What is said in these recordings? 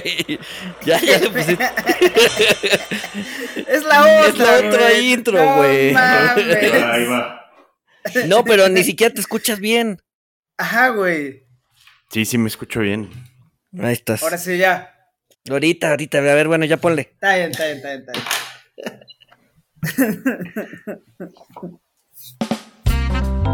güey. Ya, ya le pusiste. es la otra. Es la otra intro, No güey. Ahí va. No, pero ni siquiera te escuchas bien. Ajá, güey. Sí, sí me escucho bien. Ahí estás. Ahora sí, ya. Ahorita, ahorita. A ver, bueno, ya ponle. Está bien, está bien, está bien, está bien.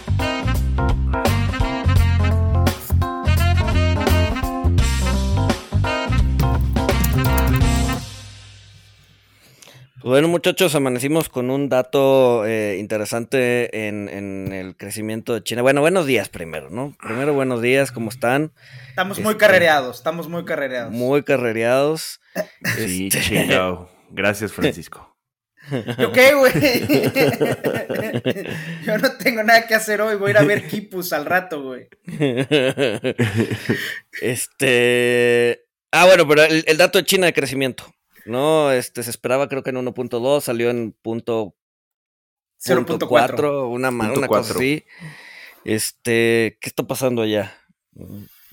Bueno, muchachos, amanecimos con un dato eh, interesante en, en el crecimiento de China. Bueno, buenos días primero, ¿no? Primero, buenos días, ¿cómo están? Estamos muy Este- carrereados, estamos muy carrereados. Muy carrereados. Sí, Este- chingado. Gracias, Francisco. ¿Yo qué, güey? Yo no tengo nada que hacer hoy, voy a ir a ver Kipus al rato, güey. este. Ah, bueno, pero el, el dato de China de crecimiento. No, este se esperaba creo que en 1.2, salió en punto 0.4. 4, una, Punto una cosa así. Este, ¿qué está pasando allá?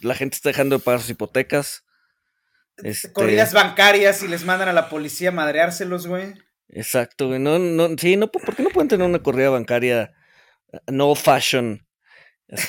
La gente está dejando de pagar sus hipotecas. Este, Corridas bancarias y les mandan a la policía a madreárselos, güey. Exacto, güey. No, no, sí, no, ¿por qué no pueden tener una corrida bancaria eh, no fashion?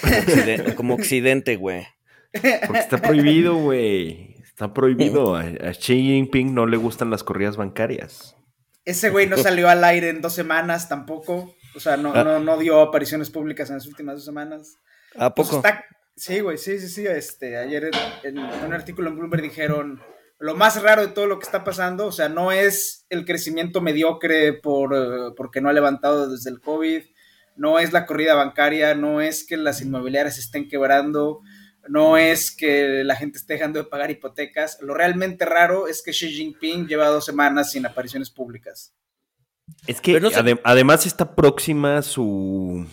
Como, occiden- como occidente, güey. Porque está prohibido, güey. Está prohibido. A, a Xi Jinping no le gustan las corridas bancarias. Ese güey no salió al aire en dos semanas tampoco. O sea, no, Ah. no, no dio apariciones públicas en las últimas dos semanas. ¿A Pues poco? está- Sí, güey, sí, sí, sí. Este, ayer en, en un artículo en Bloomberg dijeron lo más raro de todo lo que está pasando, o sea, no es el crecimiento mediocre por, eh, porque no ha levantado desde el COVID, no es la corrida bancaria, no es que las inmobiliarias estén quebrando, no es que la gente esté dejando de pagar hipotecas. Lo realmente raro es que Xi Jinping lleva dos semanas sin apariciones públicas. Es que no además está próxima su.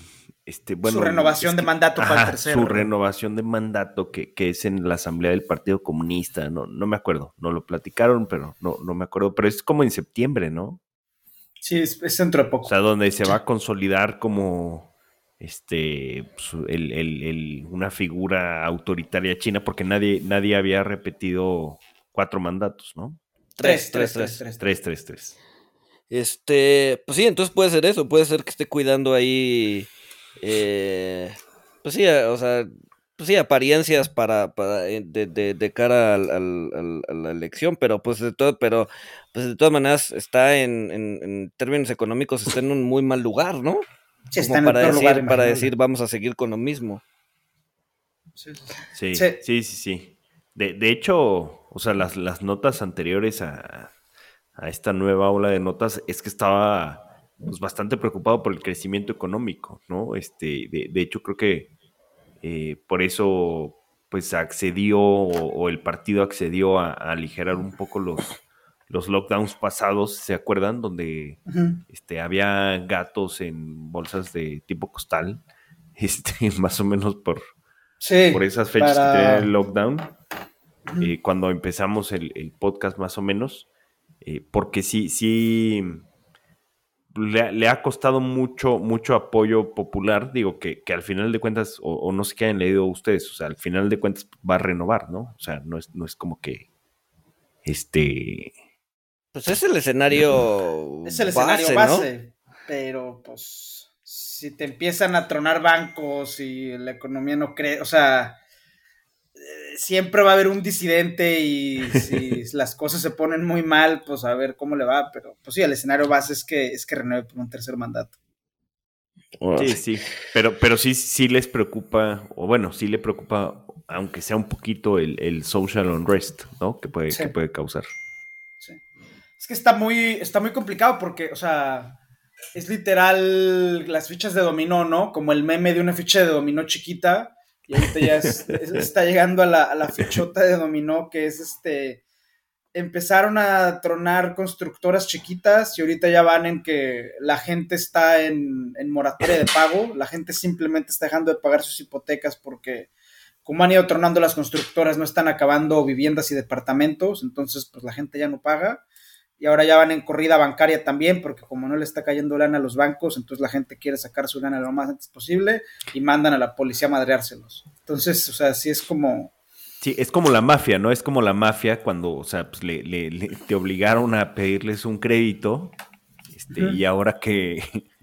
Este, bueno, Su renovación es de mandato para el tercero, Su ¿no? renovación de mandato que, que es en la Asamblea del Partido Comunista. No, no me acuerdo. No lo platicaron, pero no, no me acuerdo. Pero es como en septiembre, ¿no? Sí, es, es dentro de poco. O sea, donde se va a consolidar como este pues, el- el- el- una figura autoritaria china, porque nadie, nadie había repetido cuatro mandatos, ¿no? tres, tres, tres, tres. tres, tres. Tres, tres, tres. Este, pues sí, entonces puede ser eso, puede ser que esté cuidando ahí, eh, pues sí, o sea, pues sí, apariencias para, para eh, de, de- de cara al- al- al- a la elección, pero pues de todo, pero pues de todas maneras está en, en- en términos económicos está en un muy mal lugar, ¿no? Sí, está Como en para decir, lugar para decir vamos a seguir con lo mismo. Sí, sí, sí. Sí, Sí. sí, sí, sí. De, de hecho, o sea, las, las notas anteriores a, a esta nueva ola de notas es que estaba pues, bastante preocupado por el crecimiento económico, ¿no? Este, de, de hecho, creo que eh, por eso pues accedió o, o el partido accedió a, a aligerar un poco los, los lockdowns pasados, ¿se acuerdan? Donde este, había gatos en bolsas de tipo costal, este, más o menos por, Sí, por esas fechas para- que tenía el lockdown, eh, cuando empezamos el, el podcast más o menos, eh, porque sí, sí, le, ha- le ha costado mucho, mucho apoyo popular, digo que, que al final de cuentas, o, o no sé qué hayan leído ustedes, o sea, al final de cuentas va a renovar, ¿no? O sea, no es, no es como que, este, Pues es el escenario Es el escenario ¿no? base, pero pues si te empiezan a tronar bancos y la economía no cree, o sea, eh, siempre va a haber un disidente y si las cosas se ponen muy mal, pues a ver cómo le va, pero pues sí, el escenario base es que es que renueve por un tercer mandato. Sí, sí, pero, pero sí, sí les preocupa, o bueno, sí le preocupa, aunque sea un poquito el, el social unrest, ¿no? Que puede, Sí. que puede causar. Es que está muy, está muy complicado porque, o sea, es literal las fichas de dominó, ¿no? Como el meme de una ficha de dominó chiquita. Y ahorita ya es- es- está llegando a la, a la fichota de dominó que es este empezaron a tronar constructoras chiquitas y ahorita ya van en que la gente está en, en, moratoria de pago, la gente simplemente está dejando de pagar sus hipotecas porque como han ido tronando las constructoras no están acabando viviendas y departamentos, entonces pues la gente ya no paga y ahora ya van en corrida bancaria también porque como no le está cayendo lana a los bancos, entonces la gente quiere sacar su lana lo más antes posible y mandan a la policía a madreárselos. Entonces, o sea, sí es como Sí, es como la mafia, ¿no? Es como la mafia cuando, o sea, pues le, le, te obligaron a pedirles un crédito este, y ahora que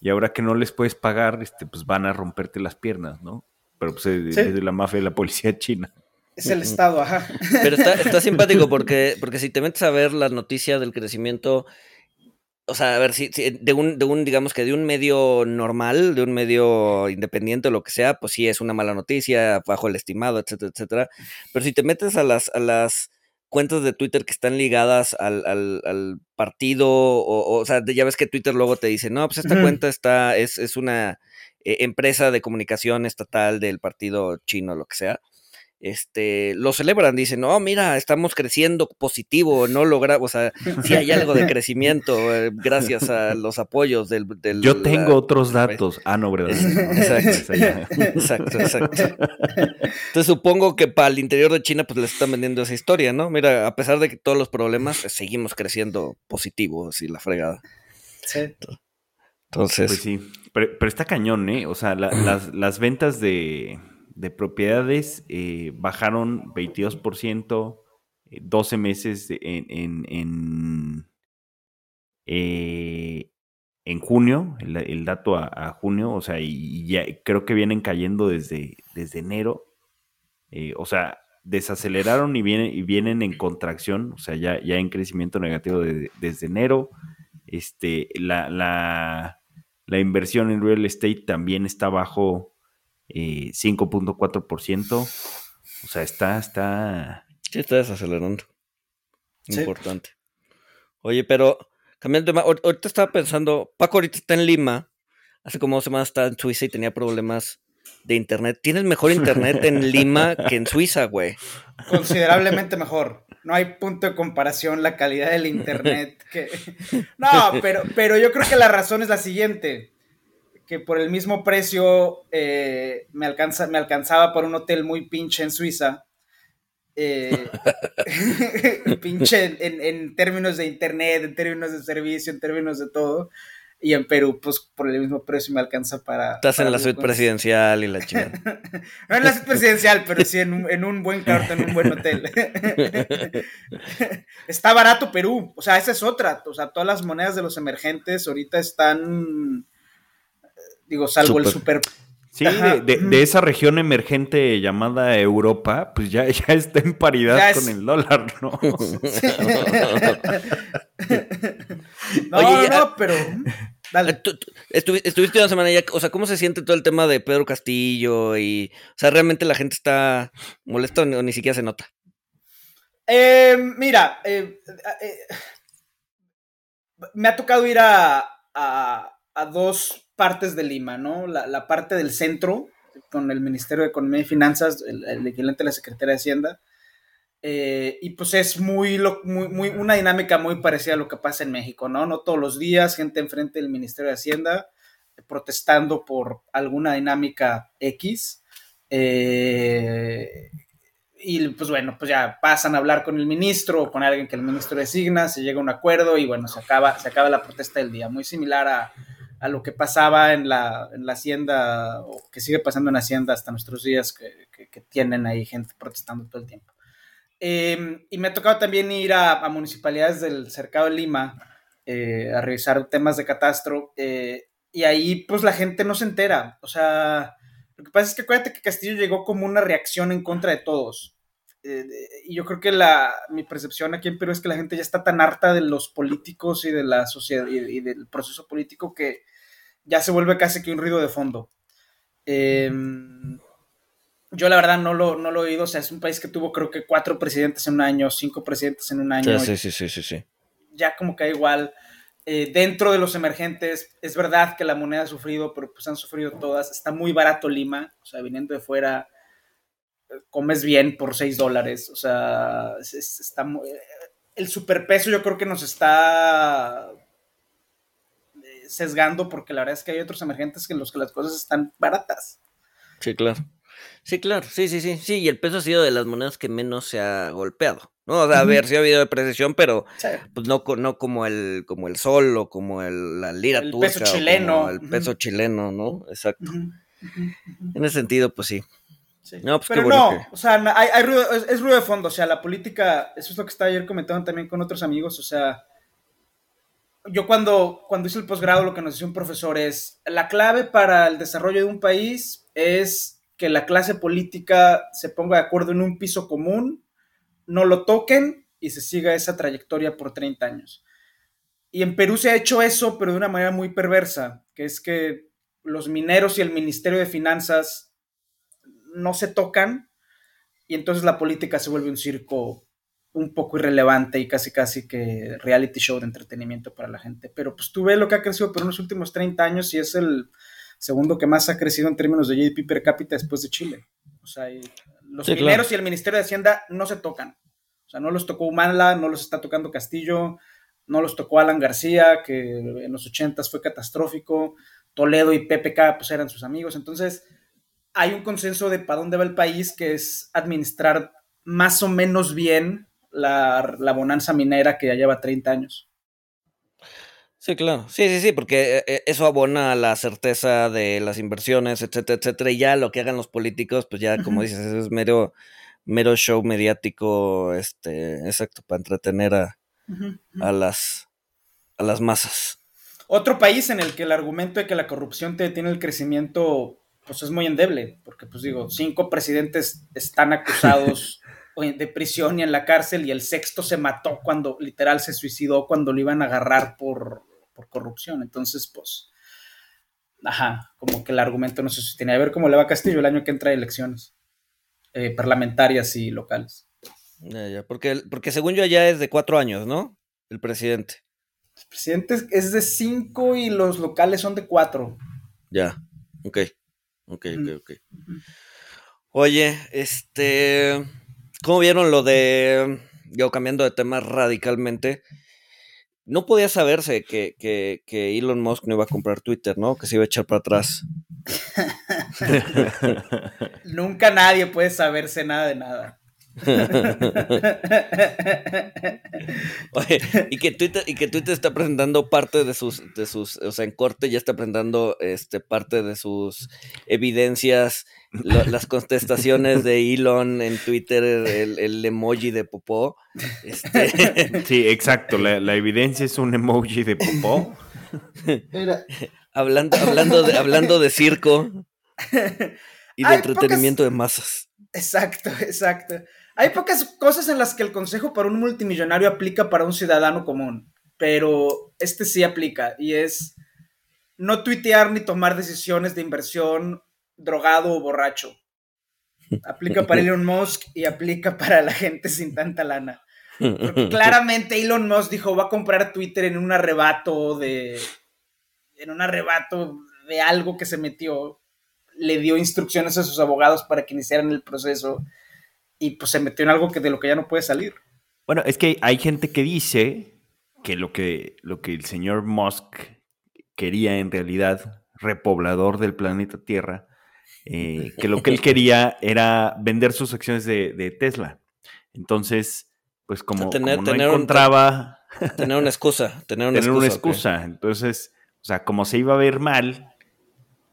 y ahora que no les puedes pagar, este, pues van a romperte las piernas, ¿no? Pero pues es, de la mafia de la policía china. Es el Estado, ajá. Pero está, está simpático porque, porque si te metes a ver las noticias del crecimiento o sea, a ver, si, de, un, de un, digamos que de un medio normal, de un medio independiente o lo que sea, pues sí es una mala noticia, bajo el estimado, etcétera, etcétera. Pero si te metes a las, a las cuentas de Twitter que están ligadas al, al, al partido, o, o, sea, ya ves que Twitter luego te dice, no, pues esta cuenta está, es, es una eh, empresa de comunicación estatal del partido chino, lo que sea este, lo celebran, dicen, no, mira, estamos creciendo positivo, no logramos, o sea, sí hay algo de crecimiento eh, gracias a los apoyos del... del Yo tengo otros datos. Ah, no, ¿verdad? Exacto, exacto, exacto. Entonces supongo que para el interior de China pues les están vendiendo esa historia, ¿no? Mira, a pesar de que todos los problemas, pues, seguimos creciendo positivo, así la fregada. Sí. Entonces... Pues sí, pero, pero está cañón, ¿eh? O sea, la, las, las ventas de de propiedades eh, bajaron 22%, 12 eh, meses en, en, en, eh, en junio, el, dato a, junio, o sea, y, ya creo que vienen cayendo desde, desde enero. o sea, desaceleraron y vienen, y vienen en contracción, o sea, ya, ya en crecimiento negativo desde enero. Este, la, la, la inversión en real estate también está bajo 5.4%. Eh, o sea, está, está. Sí, está desacelerando. Importante. Oye, pero cambiando de tema, ahorita estaba pensando, Paco ahorita está en Lima, hace como dos semanas estaba en Suiza y tenía problemas de internet. Tienes mejor internet en Lima que en Suiza, güey. Considerablemente mejor. No hay punto de comparación la calidad del internet que... No, pero, pero yo creo que la razón es la siguiente que por el mismo precio eh, me, alcanza, me alcanzaba por un hotel muy pinche en Suiza. Eh, pinche en, términos de internet, en términos de servicio, en términos de todo. Y en Perú, pues por el mismo precio me alcanza para. Estás en la suite presidencial y la chingada. no en la suite presidencial, pero sí en un, en un buen cuarto, en un buen hotel. Está barato Perú. O sea, esa es otra. O sea, todas las monedas de los emergentes ahorita están Digo, salvo el super. Sí, de, esa región emergente llamada Europa, pues ya, ya está en paridad con el dólar, ¿no? no, no, pero. Dale. estuviste una semana ya, o sea, ¿cómo se siente todo el tema de Pedro Castillo? Y, o sea, ¿realmente la gente está molesta o ni, siquiera se nota? Eh, mira, eh, eh, me ha tocado ir a, a, a dos partes de Lima, ¿no? La, parte del centro, con el Ministerio de Economía y Finanzas, el, equivalente de la Secretaría de Hacienda. Eh, y pues es muy, muy, muy, una dinámica muy parecida a lo que pasa en México, ¿no? No todos los días, gente enfrente del Ministerio de Hacienda eh, protestando por alguna dinámica X. Eh, y pues bueno, pues ya pasan a hablar con el ministro o con alguien que el ministro designa, se llega a un acuerdo y bueno, se acaba, se acaba la protesta del día. Muy similar a, a lo que pasaba en la, en la hacienda, que sigue pasando en la hacienda hasta nuestros días, que, que, tienen ahí gente protestando todo el tiempo. Em, y me ha tocado también ir a, municipalidades del cercado de Lima eh, a revisar temas de catastro, eh, y ahí pues la gente no se entera. O sea, lo que pasa es que acuérdate que Castillo llegó como una reacción en contra de todos. Eh, y yo creo que la, mi percepción aquí en Perú es que la gente ya está tan harta de los políticos y de la sociedad y, del proceso político que ya se vuelve casi que un ruido de fondo. Em, yo la verdad no lo, no lo he oído, o sea, es un país que tuvo creo que cuatro presidentes en un año, cinco presidentes en un año. Sí, sí, sí, sí, sí. Ya como que igual. Eh, dentro de los emergentes, es verdad que la moneda ha sufrido, pero pues han sufrido todas. Está muy barato Lima, o sea, viniendo de fuera, comes bien por 6 dólares, o sea, está el superpeso yo creo que nos está eh, sesgando porque la verdad es que hay otros emergentes en los que las cosas están baratas. Sí, claro. Sí, claro, sí, sí, sí, sí, y el peso ha sido de las monedas que menos se ha golpeado, ¿no? O sea, a ver, sí ha habido depreciación, pero pues no, no como el, como el sol o como el, la lira el peso chileno. el peso chileno, ¿no? Exacto. En ese sentido, pues sí. No, pues pero no, o sea, hay, ruido, es, ruido de fondo, o sea, la política, eso es lo que estaba ayer comentando también con otros amigos, o sea, yo cuando, cuando hice el posgrado lo que nos decía un profesor es, la clave para el desarrollo de un país es que la clase política se ponga de acuerdo en un piso común, no lo toquen y se siga esa trayectoria por 30 años. Y en Perú se ha hecho eso, pero de una manera muy perversa, que es que los mineros y el Ministerio de Finanzas no se tocan y entonces la política se vuelve un circo un poco irrelevante y casi casi que reality show de entretenimiento para la gente. Pero pues tú ves lo que ha crecido por los últimos 30 años y es el, segundo que más ha crecido en términos de GDP per cápita después de Chile. O sea, los mineros y el Ministerio de Hacienda no se tocan. O sea, no los tocó Humala, no los está tocando Castillo, no los tocó Alan García, que en los ochentas fue catastrófico. Toledo y PPK pues eran sus amigos. Entonces, hay un consenso de para dónde va el país, que es administrar más o menos bien la, la bonanza minera que ya lleva 30 años. Sí, claro. Sí, sí, sí, porque eh, eso abona la certeza de las inversiones, etcétera, etcétera. Y ya lo que hagan los políticos, pues ya, como dices, es mero, mero show mediático, este, exacto, para entretener a, a las a las masas. Otro país en el que el argumento de que la corrupción te detiene el crecimiento, pues es muy endeble, porque pues digo, cinco presidentes están acusados de prisión y en la cárcel y el sexto se mató cuando literal se suicidó cuando lo iban a agarrar por, por corrupción. Entonces, pues, ajá, como que el argumento no se sostiene. A ver cómo le va a Castillo el año que entra a elecciones eh, parlamentarias y locales. Ya, ya, porque, porque según yo allá es de cuatro años, ¿no? El presidente. El presidente es de cinco y los locales son de cuatro. Ya, ok, ok, ok, ok. Oye, este, ¿cómo vieron lo de, yo cambiando de tema radicalmente, no podía saberse que, que, Elon Musk no iba a comprar Twitter, ¿no? Que se iba a echar para atrás. Nunca nadie puede saberse nada de nada. Oye, y que Twitter, y que Twitter está presentando parte de sus, de sus, o sea, en corte ya está presentando este parte de sus evidencias las contestaciones de Elon en Twitter, el, emoji de popó. Este, sí, exacto, la, evidencia es un emoji de popó. Hablando, hablando, de, hablando de circo y de entretenimiento de masas. Exacto, exacto. Hay pocas cosas en las que el consejo para un multimillonario aplica para un ciudadano común, pero este sí aplica y es no tuitear ni tomar decisiones de inversión drogado o borracho. Aplica para Elon Musk y aplica para la gente sin tanta lana. Porque claramente Elon Musk dijo, va a comprar Twitter en un arrebato de... En un arrebato de algo que se metió. Le dio instrucciones a sus abogados para que iniciaran el proceso. Y pues se metió en algo que de lo que ya no puede salir. Bueno, es que hay gente que dice que lo que, lo que el señor Musk quería en realidad, repoblador del planeta Tierra, eh, que lo que él quería era vender sus acciones de, Tesla. Entonces, pues como, no encontraba... tener una excusa, tener una excusa. Entonces, o sea, como se iba a ver mal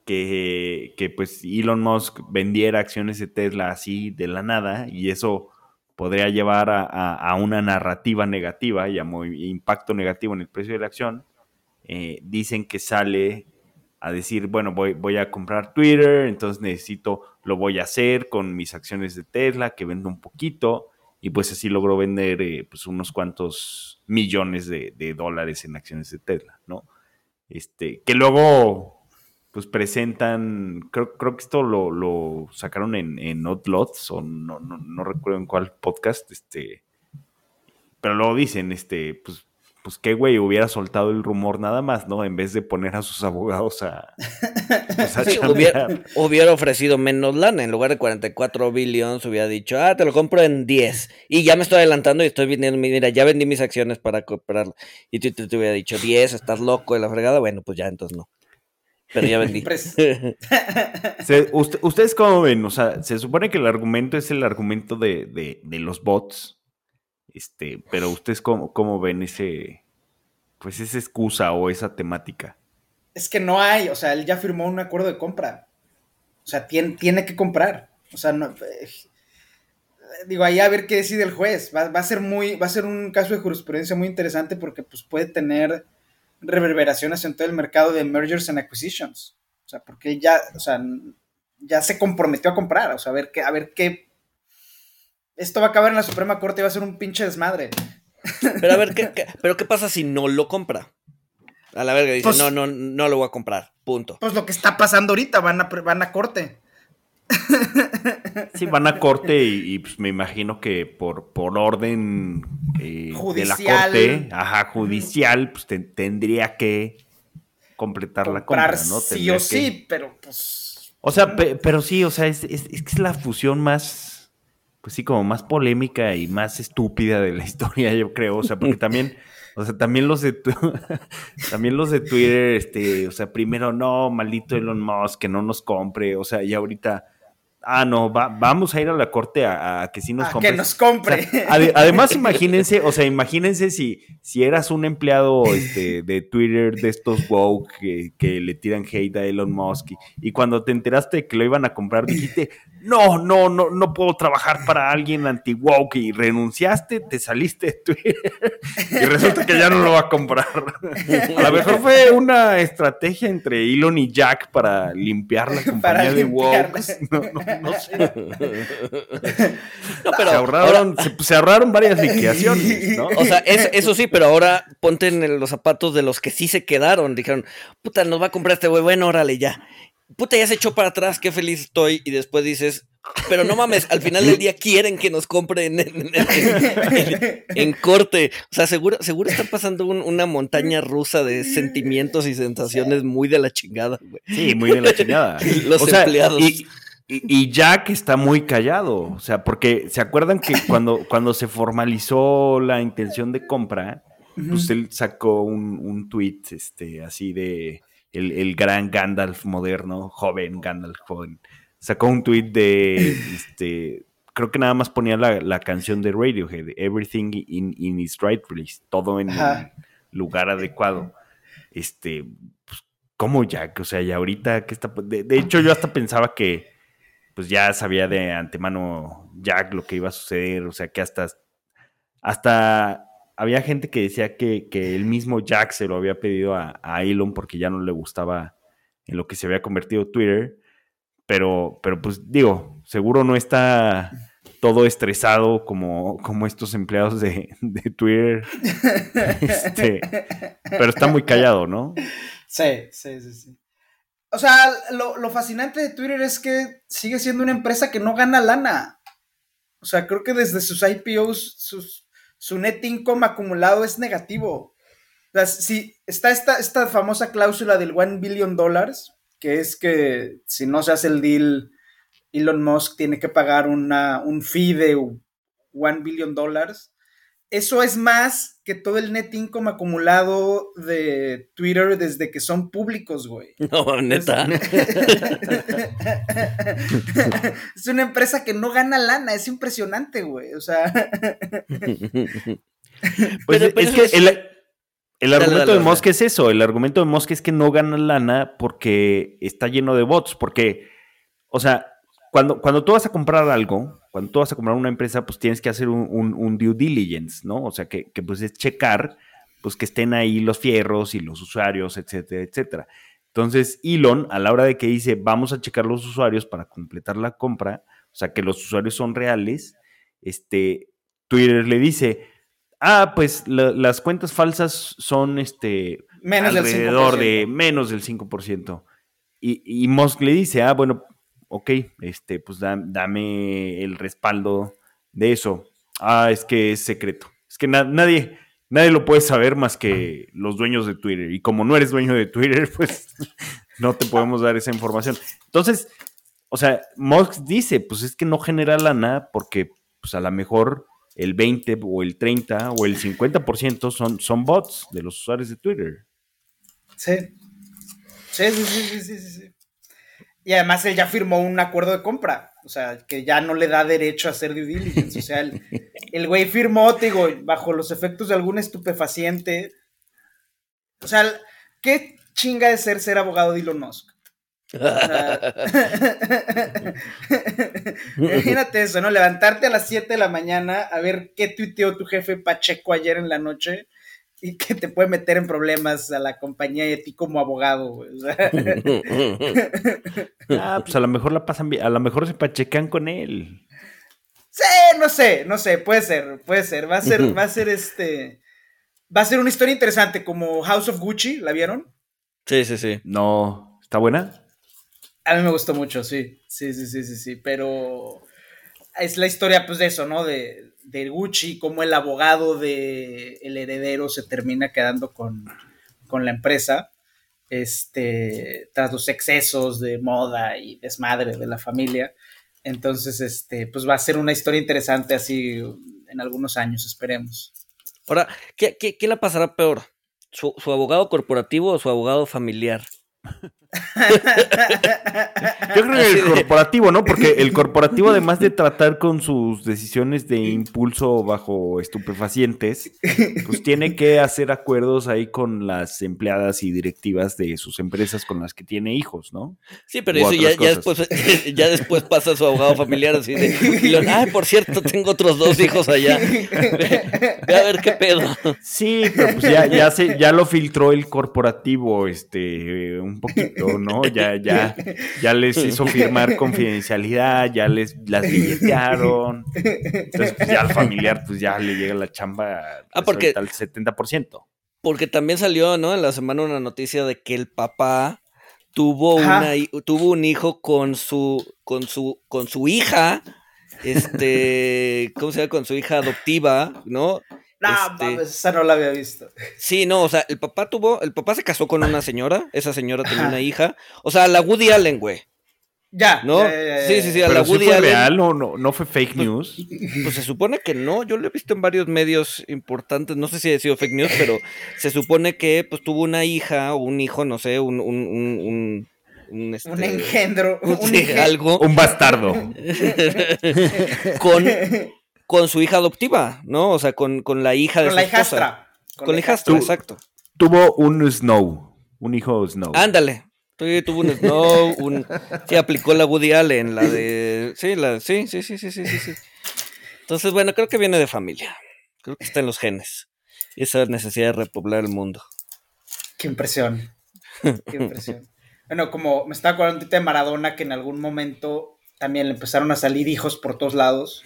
que, que pues Elon Musk vendiera acciones de Tesla así de la nada y eso podría llevar a, una narrativa negativa y a impacto negativo en el precio de la acción, eh, dicen que sale a decir, bueno, voy, voy a comprar Twitter, entonces necesito, lo voy a hacer con mis acciones de Tesla, que vendo un poquito, y pues así logro vender eh, pues unos cuantos millones de, dólares en acciones de Tesla, ¿no? Este, que luego pues presentan, creo, creo que esto lo, sacaron en, en o no, no, no, recuerdo en cuál podcast, este, pero luego dicen, este, pues pues qué güey hubiera soltado el rumor nada más, ¿no? En vez de poner a sus abogados a, pues, a Sí, hubiera, hubiera ofrecido menos lana. En lugar de 44 billones, hubiera dicho, ah, te lo compro en 10. Y ya me estoy adelantando y estoy vendiendo, mira, ya vendí mis acciones para comprarlo. Y tú te, te hubiera dicho 10, estás loco de la fregada. Bueno, pues ya, entonces no. Pero ya vendí. Se- usted- ¿Ustedes cómo ven? O sea, se supone que el argumento es el argumento de, de- de los bots. Este, pero ustedes cómo, cómo ven ese, pues esa excusa o esa temática. Es que no hay, o sea, él ya firmó un acuerdo de compra. O sea, tiene, tiene que comprar. O sea, no, eh, digo, ahí a ver qué decide el juez. Va, va a ser muy, va a ser un caso de jurisprudencia muy interesante porque pues puede tener reverberaciones en todo el mercado de mergers and acquisitions. O sea, porque ya, o sea, ya se comprometió a comprar. O sea, a ver qué, a ver qué. Esto va a acabar en la Suprema Corte y va a ser un pinche desmadre. Pero a ver, ¿qué, qué- pero ¿qué pasa si no lo compra? A la verga dice, Pues- no, no, no lo voy a comprar. Punto. Pues lo que está pasando ahorita, van a, van a corte. Sí, van a corte y, y, pues me imagino que por, por orden eh, de la Judicial. corte, ajá, judicial, pues te- tendría que completar la compra, ¿no? sí Tendría o que- sí, pero pues. O sea, pe- pero sí, o sea, es, es- es que es la fusión más, pues sí, como más polémica y más estúpida de la historia, yo creo. O sea, porque también, o sea, también los de tu- también los de Twitter, este, o sea, primero no, maldito Elon Musk, que no nos compre, o sea, y ahorita, ah, no, va- vamos a ir a la corte a, a que sí nos a compre. que nos compre. O sea, ade- además, imagínense, o sea, imagínense si, si eras un empleado este, de Twitter de estos woke que, que le tiran hate a Elon Musk y, y cuando te enteraste de que lo iban a comprar dijiste, no, no, no, no puedo trabajar para alguien anti-woke y renunciaste, te saliste de Twitter y resulta que ya no lo va a comprar. A lo mejor fue una estrategia entre Elon y Jack para limpiar la compañía de limpiarla. woke. No, no, no sé. No, pero se, ahorraron, se, se ahorraron varias liquidaciones, ¿no? O sea, es- eso sí, pero ahora ponte en los zapatos de los que sí se quedaron. Dijeron, puta, nos va a comprar este güey, bueno, órale, ya. Puta, ya se echó para atrás, qué feliz estoy. Y después dices, pero no mames, al final del día quieren que nos compren en, en- en- en corte. O sea, seguro, seguro está pasando un- una montaña rusa de sentimientos y sensaciones muy de la chingada, güey. Sí, muy de la chingada. Los O sea, empleados. Y, y- y Jack está muy callado. O sea, porque se acuerdan que cuando, cuando se formalizó la intención de compra, pues él sacó un, un tweet este, así de el, el gran Gandalf moderno, joven Gandalf joven. Sacó un tweet de este. Creo que nada más ponía la, la canción de Radiohead, Everything in, in its right place, todo en Ajá. el lugar adecuado. Este, pues, ¿cómo Jack? O sea, y ahorita, ¿qué está? De, de hecho, yo hasta pensaba que, pues ya sabía de antemano Jack lo que iba a suceder, o sea, que hasta, hasta había gente que decía que, que el mismo Jack se lo había pedido a, a Elon porque ya no le gustaba en lo que se había convertido Twitter, pero, pero pues digo, seguro no está todo estresado como, como estos empleados de, de Twitter, Este, pero está muy callado, ¿no? Sí, sí, sí, sí. O sea, lo, lo fascinante de Twitter es que sigue siendo una empresa que no gana lana. O sea, creo que desde sus IPOs, su net income acumulado es negativo. O sea, si está esta, esta famosa cláusula del 1 billion dólares, que es que si no se hace el deal, Elon Musk tiene que pagar una, un fee de 1 billion dólares. Eso es más que todo el net income acumulado de Twitter desde que son públicos, güey. No, neta. es una empresa que no gana lana, es impresionante, güey. O sea, Pues Pero- pero es que es- el, el argumento dale, de dale. Musk es eso. El argumento de Musk es que no gana lana porque está lleno de bots. Porque, o sea, cuando, cuando tú vas a comprar algo, cuando tú vas a comprar una empresa, pues tienes que hacer un, un- un due diligence, ¿no? O sea, que, que, pues es checar pues que estén ahí los fierros y los usuarios, etcétera, etcétera. Entonces, Elon, a la hora de que dice, vamos a checar los usuarios para completar la compra, o sea, que los usuarios son reales, este, Twitter le dice, ah, pues la- las cuentas falsas son este, menos del 5%. alrededor de menos del 5%. Y, y Musk le dice, ah, bueno, ok, este, pues da- dame el respaldo de eso. Ah, es que es secreto. Es que na- nadie, nadie lo puede saber más que los dueños de Twitter. Y como no eres dueño de Twitter, pues no te podemos dar esa información. Entonces, o sea, Musk dice, pues es que no genera lana porque pues a lo mejor el 20 o el 30 o el 50% son, son bots de los usuarios de Twitter. Sí. Sí, sí, sí, sí, sí, sí. Y además él ya firmó un acuerdo de compra, o sea, que ya no le da derecho a hacer due diligence. O sea, el, el güey firmó, te digo, bajo los efectos de algún estupefaciente. O sea, ¿qué chinga de ser ser abogado de Elon Musk? Imagínate eso, ¿no? Levantarte a las 7 de la mañana a ver qué tuiteó tu jefe Pacheco ayer en la noche y que te puede meter en problemas a la compañía y a ti como abogado, güey. Ah, pues a lo mejor la pasan bien, a lo mejor se pachecan con él. sí, no sé, no sé, puede ser, puede ser. Va a ser, va a ser este. Va a ser una historia interesante como House of Gucci, ¿la vieron? Sí, sí, sí. No, ¿está buena? A mí me gustó mucho, sí. Sí, sí, sí, sí, sí. Pero es la historia, pues, de eso, ¿no? De, de Gucci, cómo el abogado de el heredero se termina quedando con, con la empresa. Este, tras los excesos de moda y desmadre de la familia. Entonces, este, pues va a ser una historia interesante así en algunos años, esperemos. Ahora, ¿qué, qué, qué la pasará peor? ¿Su, ¿Su abogado corporativo o su abogado familiar? Yo creo que el corporativo, ¿no? Porque el corporativo, además de tratar con sus decisiones de impulso bajo estupefacientes, pues tiene que hacer acuerdos ahí con las empleadas y directivas de sus empresas con las que tiene hijos, ¿no? Sí, pero O eso ya, después, ya después pasa a su abogado familiar así de, y lo- ay, por cierto, tengo otros dos hijos allá. Ve, ve a ver qué pedo. Sí, pero pues ya, ya, se, ya lo filtró el corporativo, este, un poquito, ¿no? Ya, ya, ya les hizo firmar confidencialidad, ya les las billetearon. Entonces, pues ya al familiar, pues ya le llega la chamba Ah, porque- al 70%. Porque también salió, ¿no? En la semana una noticia de que el papá tuvo Ajá. una tuvo un hijo con su con su con su hija, este, ¿cómo se llama? Con su hija adoptiva, ¿no? No, Este- mames, esa no la había visto. Sí, no, o sea, el papá tuvo, el papá se casó con una señora, esa señora tenía Ajá. una hija, o sea, la Woody Allen, güey, Ya. ¿no? ya, ya, ya, Sí, ya. sí, sí, a Pero la sí Woody fue Allen. real o no, no fue fake news. Pues se supone que no, yo lo he visto en varios medios importantes, no sé si ha sido fake news, pero se supone que pues tuvo una hija o un hijo, no sé, un, un, un, un, un, este, Un engendro. un- Un sí, engendro. algo Un bastardo. con, con su hija adoptiva, ¿no? O sea, con, con la hija de Con su la esposa. hijastra. Con la hijastra, exacto. Tuvo un Snow, un hijo Snow. Ándale. Sí, tuvo un Snow, un... Sí, aplicó la Woody Allen, la de... Sí, la... sí, sí, sí, sí, sí, sí, sí. Entonces, bueno, creo que viene de familia. Creo que está en los genes. Y esa necesidad de repoblar el mundo. Qué impresión. Qué impresión. Bueno, como me estaba acordando de Maradona, que en algún momento también le empezaron a salir hijos por todos lados.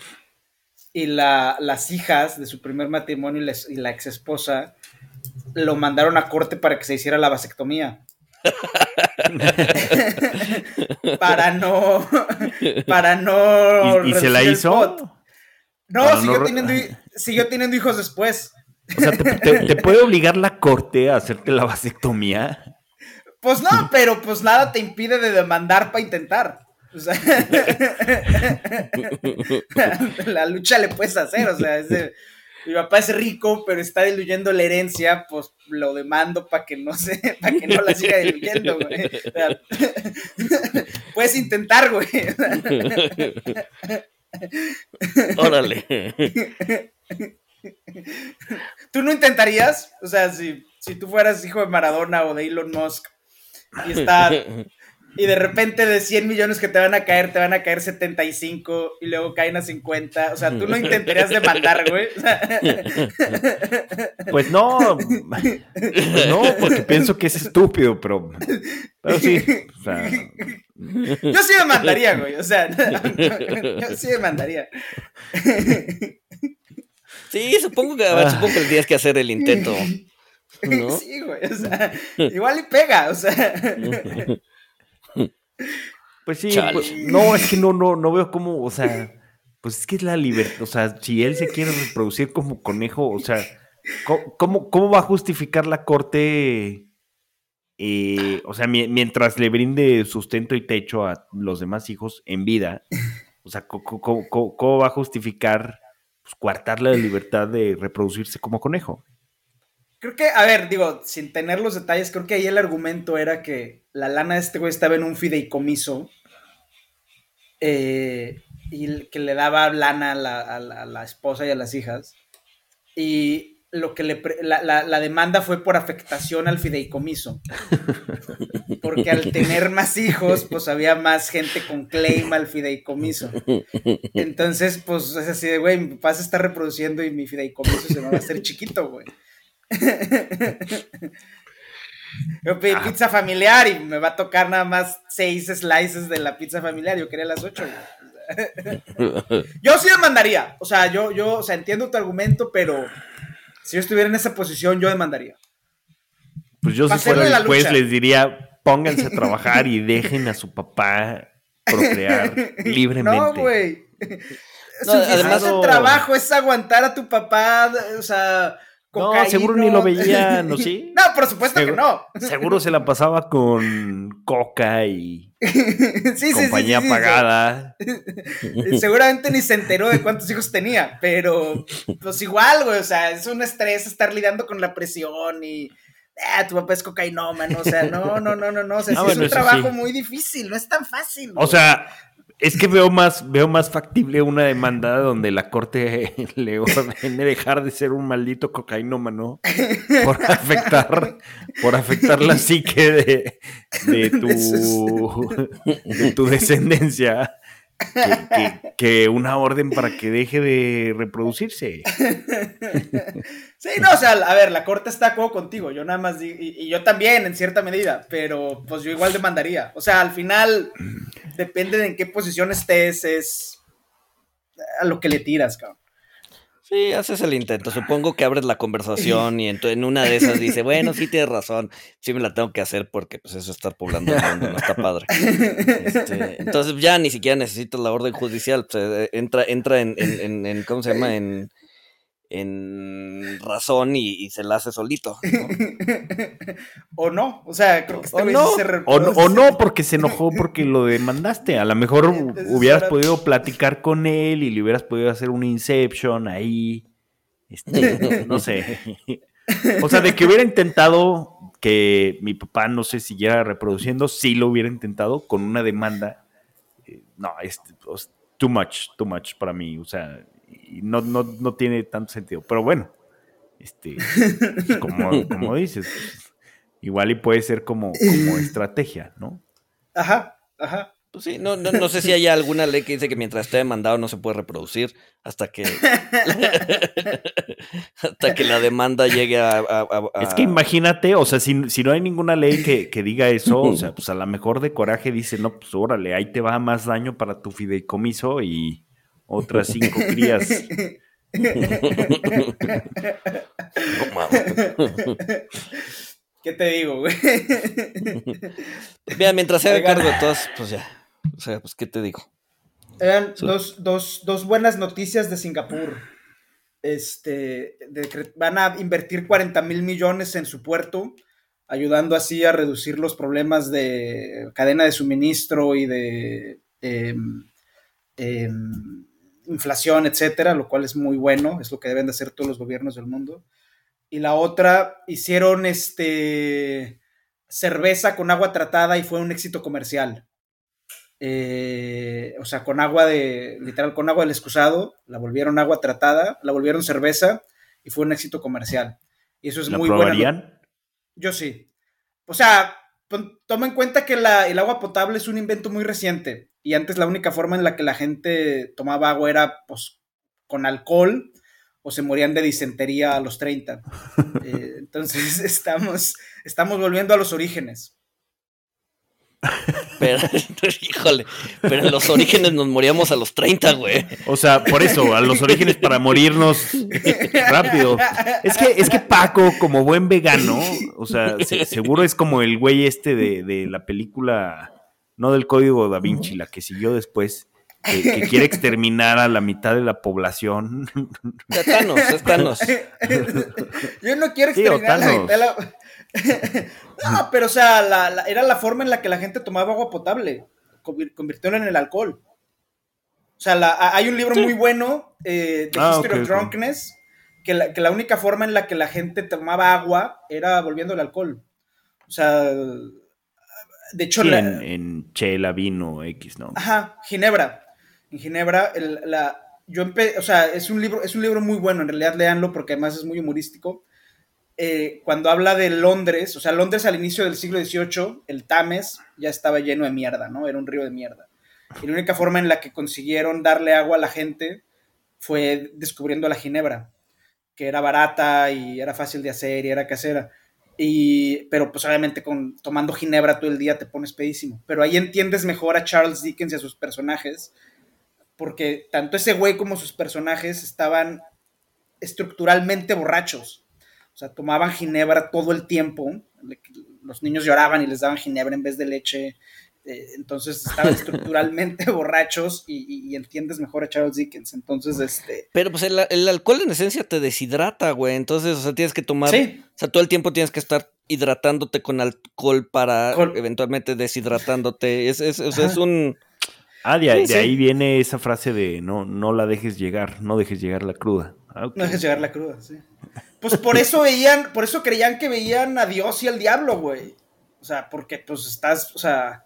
Y la- las hijas de su primer matrimonio y la, y la ex esposa lo mandaron a corte para que se hiciera la vasectomía. para no. Para no. ¿Y, y se la hizo? No, Para no siguió, teniendo, siguió teniendo hijos después. O sea, ¿te, te- te puede obligar la corte a hacerte la vasectomía? Pues no, pero pues nada te impide de demandar para intentar. O sea, la lucha le puedes hacer, o sea, es de- mi papá es rico, pero está diluyendo la herencia, pues lo demando para que no se, para que no la siga diluyendo, güey. O sea, puedes intentar, güey. Órale. ¿Tú no intentarías? O sea, si, si tú fueras hijo de Maradona o de Elon Musk y está y de repente de 100 millones que te van a caer, te van a caer 75 y luego caen a 50. O sea, tú no intentarías demandar, güey. O sea, Pues no, pues no, porque pienso que es estúpido, pero, pero sí, o sea, yo sí demandaría, güey. O sea, yo sí demandaría. Sí, supongo que, a ver, Ah. supongo que tienes que hacer el intento. ¿No? Sí, güey. O sea, igual y pega, o sea. Pues sí, pues, no, es que no, no, no veo cómo, o sea, pues es que es la libertad, o sea, si él se quiere reproducir como conejo, o sea, ¿cómo, cómo, va a justificar la corte? Eh, o sea, mientras le brinde sustento y techo a los demás hijos en vida, o sea, ¿cómo, va a justificar pues, coartarle la libertad de reproducirse como conejo? Creo que, a ver, digo, sin tener los detalles, creo que ahí el argumento era que la lana de este güey estaba en un fideicomiso eh, y que le daba lana a la, esposa y a las hijas. Y lo que le la, demanda fue por afectación al fideicomiso. Porque al tener más hijos, pues había más gente con claim al fideicomiso. Entonces, pues es así de, güey, mi papá se está reproduciendo y mi fideicomiso se me va a hacer chiquito, güey. Yo pedí pizza familiar y me va a tocar nada más seis slices de la pizza familiar. Yo quería las ocho. yo sí demandaría. O sea, yo, yo, o sea, entiendo tu argumento, pero si yo estuviera en esa posición, yo demandaría. Pues yo si fuera el juez les diría, pónganse a trabajar y dejen a su papá procrear libremente. No, güey. además el trabajo es aguantar a tu papá, o sea, no, seguro ni lo veían, ¿no sí? no, por supuesto que no. Seguro se la pasaba con coca y compañía pagada. Seguramente ni se enteró de cuántos hijos tenía, pero pues igual, güey, o sea, es un estrés estar lidiando con la presión y ah, tu papá es cocainómano, o sea, no, no, no, no, no, o sea, ah, es un trabajo muy difícil, no es tan fácil. O sea, es que veo más, veo más factible una demanda donde la corte le ordene dejar de ser un maldito cocainómano por afectar, por afectar la psique de, de, tu, de tu descendencia. Que, una orden para que deje de reproducirse. Sí, no, o sea, a ver, la corte está como contigo, yo nada más, y, y, yo también en cierta medida, pero pues yo igual demandaría. O sea, al final, depende de en qué posición estés, es a lo que le tiras, cabrón. Sí, haces el intento. Supongo que abres la conversación y en, una de esas dice, bueno, sí tienes razón, sí me la tengo que hacer porque pues eso estar poblando el mundo no está padre. Este, entonces ya ni siquiera necesitas la orden judicial, pues, entra, entra en, en, ¿cómo se llama? En, en razón y, se la hace solito. o no, o sea, creo que este o, no. o, no, porque se enojó porque lo demandaste. A lo mejor hubieras podido platicar con él y le hubieras podido hacer un inception ahí. Este, no sé. O sea, de que hubiera intentado que mi papá no se siguiera reproduciendo, sí lo hubiera intentado con una demanda. Eh, no, es too much, too much para mí. O sea, y no, no, no, tiene tanto sentido. Pero bueno, este, como, como dices, pues, igual y puede ser como, como estrategia, ¿no? Ajá, ajá. Pues sí, no, no, no, sé si hay alguna ley que dice que mientras esté demandado no se puede reproducir hasta que hasta que la demanda llegue a, Es que imagínate, o sea, si, si no hay ninguna ley que, que, diga eso, o sea, pues a lo mejor de coraje dice, no, pues órale, ahí te va más daño para tu fideicomiso y, otras cinco crías. ¿Qué te digo, güey? Mira, mientras se haga cargo de todas, pues ya. O sea, pues, ¿qué te digo? Eran dos, dos, dos, buenas noticias de Singapur. Este, van a invertir 40 mil millones en su puerto, ayudando así a reducir los problemas de cadena de suministro y de em, em, inflación, etcétera, lo cual es muy bueno, es lo que deben de hacer todos los gobiernos del mundo. Y la otra, hicieron este cerveza con agua tratada y fue un éxito comercial. Eh, o sea, con agua de, literal, con agua del excusado, la volvieron agua tratada, la volvieron cerveza y fue un éxito comercial. Y eso es muy bueno. Yo sí. O sea, toma en cuenta que el agua potable es un invento muy reciente y antes la única forma en la que la gente tomaba agua era pues con alcohol o se morían de disentería a los 30. Eh, entonces estamos, estamos volviendo a los orígenes. Pero, híjole, pero en los orígenes nos moríamos a los 30, güey. O sea, por eso, a los orígenes para morirnos rápido. Es que, es que Paco, como buen vegano, o sea, seguro es como el güey este de, de, la película, no del código da Vinci, la que siguió después, que, quiere exterminar a la mitad de la población. Thanos, es Thanos. Yo no quiero exterminar a la mitad de la... no, pero o sea, era la forma en la que la gente tomaba agua potable, convirtiéndola en el alcohol. O sea, hay un libro muy bueno, eh, The ah, History of Drunkenness, que la, única forma en la que la gente tomaba agua era volviendo el alcohol. O sea, de hecho... en, chela, vino, X, ¿no? Ajá, Ginebra. En Ginebra, la, yo o sea, es un, libro, es un libro muy bueno, en realidad leanlo porque además es muy humorístico. Eh, cuando habla de Londres, o sea, Londres al inicio del siglo XVIII, el Tames ya estaba lleno de mierda, ¿no? Era un río de mierda. Y la única forma en la que consiguieron darle agua a la gente fue descubriendo la ginebra, que era barata y era fácil de hacer y era casera. Y, pero pues obviamente con, tomando ginebra todo el día te pones pedísimo. Pero ahí entiendes mejor a Charles Dickens y a sus personajes, porque tanto ese güey como sus personajes estaban estructuralmente borrachos. O sea, tomaban ginebra todo el tiempo. Los niños lloraban y les daban ginebra en vez de leche. Eh, entonces estaban estructuralmente borrachos y, entiendes mejor a Charles Dickens. Entonces, este. Pero pues el, alcohol en esencia te deshidrata, güey. Entonces, o sea, tienes que tomar. Sí. O sea, todo el tiempo tienes que estar hidratándote con alcohol para eventualmente deshidratándote. Es, es, es un. Ah, de, ahí viene esa frase de no, no la dejes llegar, no dejes llegar la cruda. Ah, no dejes llegar la cruda, sí. Pues por eso veían, por eso creían que veían a Dios y al diablo, güey. O sea, porque pues estás, o sea,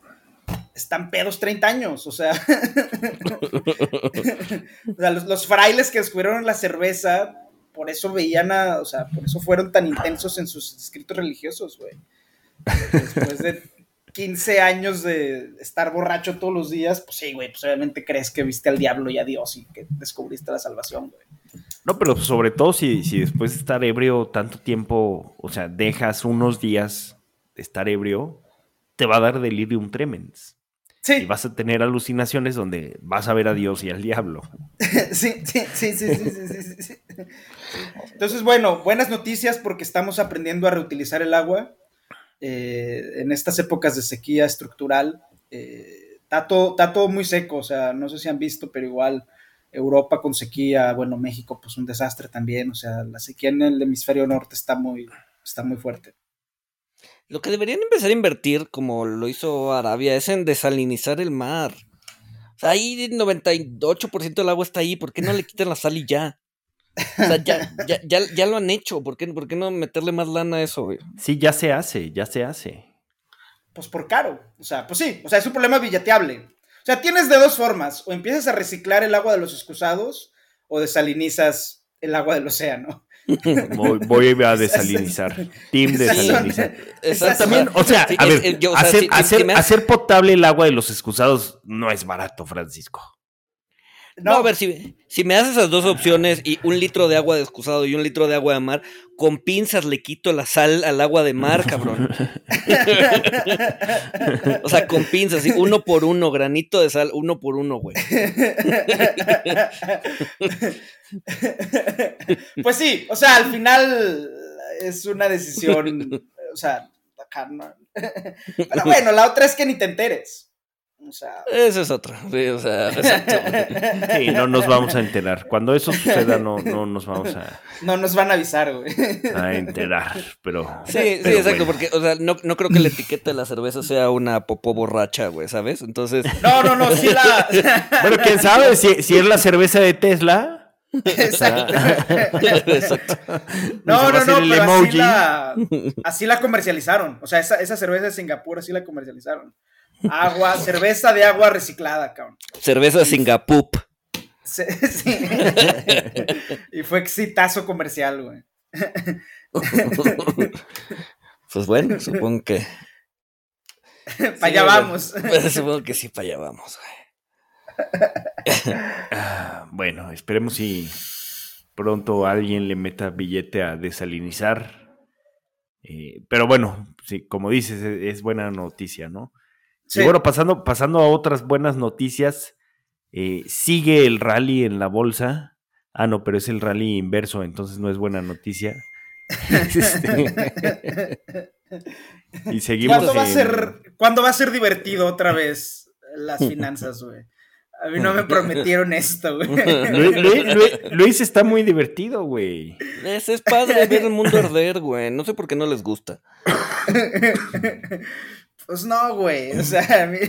están pedos 30 años, o sea, los, frailes que descubrieron la cerveza, por eso veían a, o sea, por eso fueron tan intensos en sus escritos religiosos, güey. Después de 15 años de estar borracho todos los días, pues sí, güey, pues obviamente crees que viste al diablo y a Dios y que descubriste la salvación, güey. No, pero sobre todo si, si después de estar ebrio tanto tiempo, o sea, dejas unos días de estar ebrio, te va a dar delirium tremens. Y vas a tener alucinaciones donde vas a ver a Dios y al diablo. sí, sí, sí, sí, sí, sí, Entonces, bueno, buenas noticias porque estamos aprendiendo a reutilizar el agua eh, en estas épocas de sequía estructural. Eh, está, todo, muy seco, o sea, no sé si han visto, pero igual Europa con sequía, bueno, México pues un desastre también, o sea, la sequía en el hemisferio norte está muy, está muy fuerte. Lo que deberían empezar a invertir, como lo hizo Arabia, es en desalinizar el mar. O sea, ahí el 98% del agua está ahí, ¿por qué no le quitan la sal y ya? O sea, ya, ya, ya, ya lo han hecho, ¿por qué, ¿por qué, no meterle más lana a eso, güey? Sí, ya se hace, ya se hace. Pues por caro, o sea, pues sí, o sea, es un problema villateable. O sea, tienes de dos formas, o empiezas a reciclar el agua de los excusados, o desalinizas el agua del océano. Voy, a desalinizar. Team desalinizar. Exactamente. O sea, a ver, hacer, potable el agua de los excusados no es barato, Francisco. No, a ver, si, si me haces esas dos opciones y un litro de agua de excusado y un litro de agua de mar, con pinzas le quito la sal al agua de mar, cabrón. o sea, con pinzas, uno por uno, granito de sal, uno por uno, güey. pues sí, o sea, al final es una decisión, o sea, pero bueno, la otra es que ni te enteres. O sea... Esa es otra. Sí, o sea, sí, no nos vamos a enterar. Cuando eso suceda, no, no nos vamos a. No nos van a avisar, güey. A enterar, pero. Sí, sí, exacto, porque, o sea, no, no, creo que la etiqueta de la cerveza sea una popó borracha, güey, ¿sabes? Entonces. No, no, no, sí la. bueno, quién sabe, si, si es la cerveza de Tesla. Exacto. Exacto. No, no, no, pero así la, así la comercializaron. O sea, esa, esa cerveza de Singapur así la comercializaron. Agua, cerveza de agua reciclada, cabrón. Cerveza Singapup. Sí, y fue exitazo comercial, güey. pues bueno, supongo que. para allá vamos. supongo que sí, para allá vamos, güey. Bueno, esperemos si pronto alguien le meta billete a desalinizar. Eh, pero bueno, sí, como dices, es buena noticia, ¿no? Y bueno, pasando, pasando a otras buenas noticias, eh, sigue el rally en la bolsa. Ah, no, pero es el rally inverso, entonces no es buena noticia. Este, y seguimos. ¿Cuándo, va a ser, ¿Cuándo va a ser divertido otra vez las finanzas, güey? A mí no me prometieron esto, güey. Luis, está muy divertido, güey. Es, es padre ver el mundo arder, güey. No sé por qué no les gusta. Pues no, güey. O sea, a mí...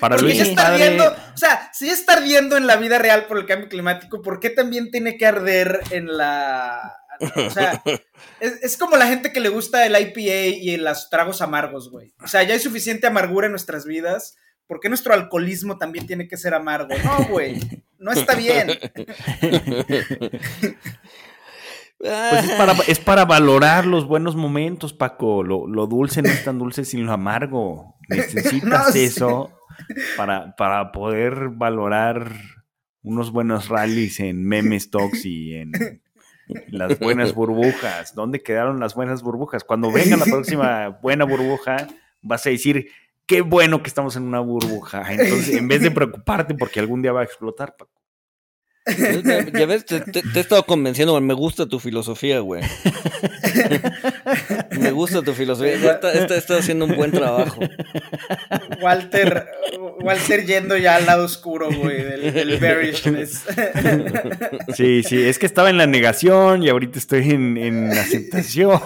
Para Luis es padre... o sea, si está ardiendo en la vida real por el cambio climático, ¿por qué también tiene que arder en la o sea, es, como la gente que le gusta el IPA y los tragos amargos, güey. O sea, ya hay suficiente amargura en nuestras vidas. ¿Por qué nuestro alcoholismo también tiene que ser amargo? No, güey. No está bien. Pues es para, valorar los buenos momentos, Paco. Lo, dulce no es tan dulce sin lo amargo. Necesitas eso para, para poder valorar unos buenos rallies en meme stocks y en las buenas burbujas. ¿Dónde quedaron las buenas burbujas? Cuando venga la próxima buena burbuja, vas a decir, qué bueno que estamos en una burbuja. Entonces, en vez de preocuparte porque algún día va a explotar, Paco. Ya ves, te, he estado convenciendo, me gusta tu filosofía, güey. me gusta tu filosofía. Está, está, haciendo un buen trabajo. Walter, Walter yendo ya al lado oscuro, güey, del, bearishness. Sí, sí, es que estaba en la negación y ahorita estoy en, en aceptación.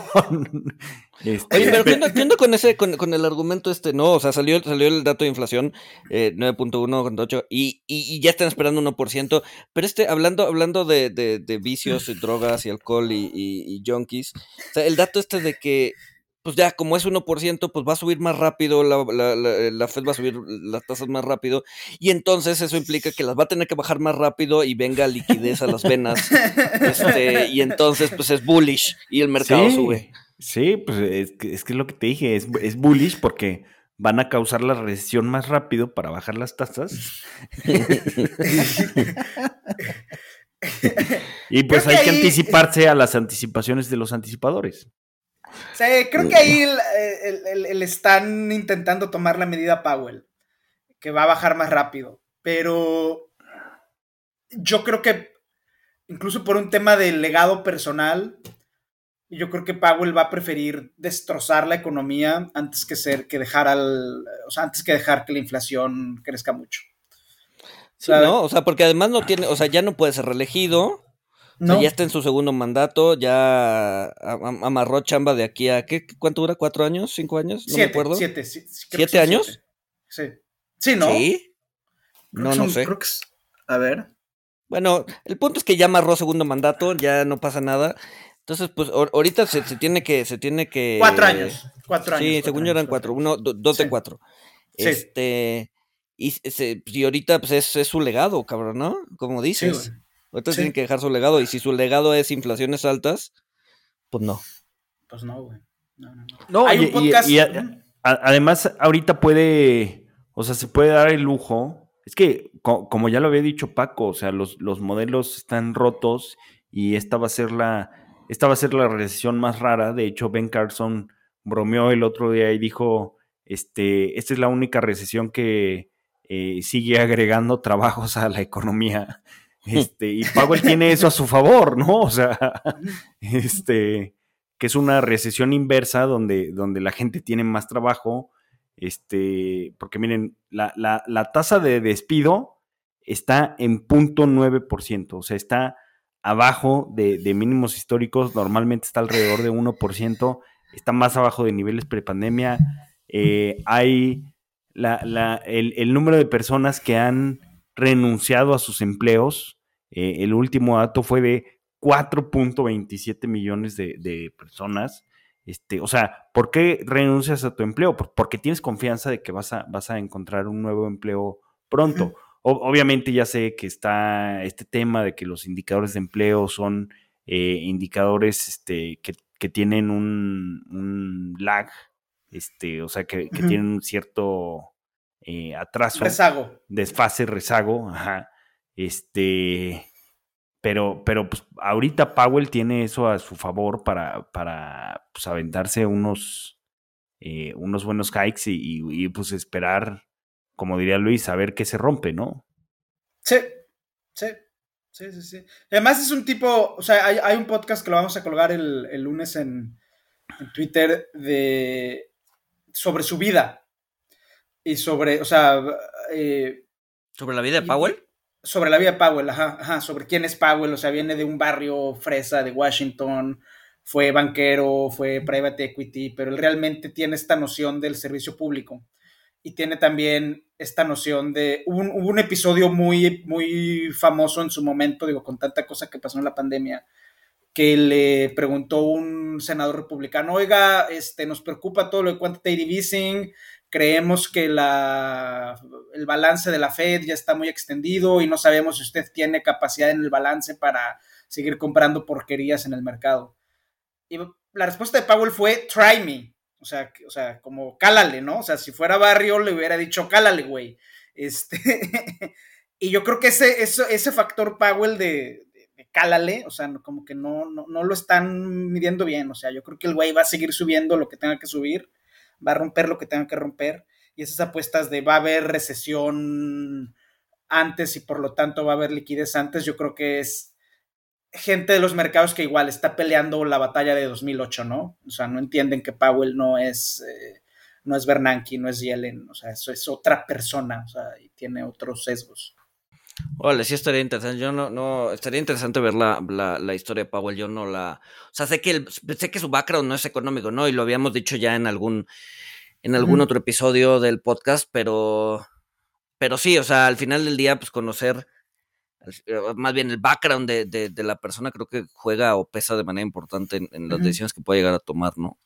Este, Oye, pero ¿qué onda, con ese, con, el argumento este? No, o sea, salió, salió el dato de inflación, eh, 9.1 y, y, ya están esperando 1%, pero este, hablando, hablando de, de, vicios, y drogas y alcohol y, y, junkies, o sea, el dato este de que, pues ya, como es 1%, pues va a subir más rápido, la, la, la, Fed va a subir las tasas más rápido, y entonces eso implica que las va a tener que bajar más rápido y venga liquidez a las venas, este, y entonces, pues es bullish y el mercado sube. Sí, pues es que, es lo que te dije, es, es bullish porque van a causar la recesión más rápido para bajar las tasas. y pues hay que anticiparse a las anticipaciones de los anticipadores. Sí, creo que ahí le están intentando tomar la medida Powell, que va a bajar más rápido, pero yo creo que incluso por un tema de legado personal, yo creo que Powell va a preferir destrozar la economía antes que ser que dejar al, o sea, antes que dejar que la inflación crezca mucho. Sí, ¿no? O sea, porque además no tiene, o sea, ya no puede ser reelegido. No. ya está en su segundo mandato, ya amarró chamba de aquí a ¿qué? ¿Cuánto dura? ¿Cuatro años? ¿Cinco años? No siete, me acuerdo. Siete, ¿Siete años? Sí. Sí, ¿no? Sí. no, no sé. Creo que a ver. Bueno, el punto es que ya amarró segundo mandato, ya no pasa nada. Entonces, pues ahorita se, tiene que, se tiene que. Cuatro años. Cuatro años. Sí, según yo eran cuatro. Uno, dos de cuatro. Este. Y, y ahorita, pues es, es, su legado, cabrón, ¿no? Como dices. ahorita tienen que dejar su legado. Y si su legado es inflaciones altas, pues no. Pues no, güey. No, no, no. Hay un podcast. Y, además, ahorita puede. O sea, se puede dar el lujo. Es que, como ya lo había dicho Paco, o sea, los, los modelos están rotos y esta va a ser la esta va a ser la recesión más rara. De hecho, Ben Carson bromeó el otro día y dijo, este, esta es la única recesión que eh, sigue agregando trabajos a la economía. Este, y Powell tiene eso a su favor, ¿no? O sea, este, que es una recesión inversa donde, donde la gente tiene más trabajo. Este, porque miren, la, la, la tasa de despido está en punto .9%, o sea, está abajo de, mínimos históricos, normalmente está alrededor de 1%, está más abajo de niveles prepandemia. Eh, hay el, número de personas que han renunciado a sus empleos, eh, el último dato fue de 4.27 millones de, personas. Este, o sea, ¿por qué renuncias a tu empleo? Porque tienes confianza de que vas a, vas a encontrar un nuevo empleo pronto obviamente ya sé que está este tema de que los indicadores de empleo son eh, indicadores este, que, tienen un, lag, este, o sea, que, tienen un cierto eh, atraso. Rezago. Desfase, rezago, ajá. Este, pero, pero pues ahorita Powell tiene eso a su favor para, para pues, aventarse unos, eh, unos buenos hikes y, pues esperar como diría Luis, a ver qué se rompe, ¿no? Sí, sí, sí, sí, sí. Además es un tipo, o sea, hay, un podcast que lo vamos a colgar el, lunes en, Twitter de sobre su vida y sobre, o sea, eh, ¿Sobre la vida de Powell? Sobre la vida de Powell, ajá, ajá, sobre quién es Powell, o sea, viene de un barrio fresa de Washington, fue banquero, fue private equity, pero él realmente tiene esta noción del servicio público y tiene también esta noción de, un, hubo un episodio muy, muy famoso en su momento, digo, con tanta cosa que pasó en la pandemia, que le preguntó un senador republicano, oiga, este, nos preocupa todo lo de quantitative easing, creemos que la, el balance de la Fed ya está muy extendido y no sabemos si usted tiene capacidad en el balance para seguir comprando porquerías en el mercado. Y la respuesta de Powell fue, try me. O sea, o sea, como cálale, ¿no? O sea, si fuera barrio le hubiera dicho, cálale, güey. Este, y yo creo que ese, ese, ese factor Powell de, cálale, o sea, como que no, no, lo están midiendo bien, o sea, yo creo que el güey va a seguir subiendo lo que tenga que subir, va a romper lo que tenga que romper, y esas apuestas de va a haber recesión antes y por lo tanto va a haber liquidez antes, yo creo que es gente de los mercados que igual está peleando la batalla de 2008, ¿no? O sea, no entienden que Powell no es, eh, no es Bernanke, no es Yellen, o sea, eso es otra persona, o sea, y tiene otros sesgos. Hola, sí estaría interesante. Yo no, no, estaría interesante ver la, la, historia de Powell. Yo no la, o sea, sé que el, sé que su background no es económico, ¿no? Y lo habíamos dicho ya en algún, en algún otro episodio del podcast, pero, pero sí, o sea, al final del día, pues conocer, más bien el background de, de, la persona creo que juega o pesa de manera importante en, las decisiones que puede llegar a tomar, ¿no?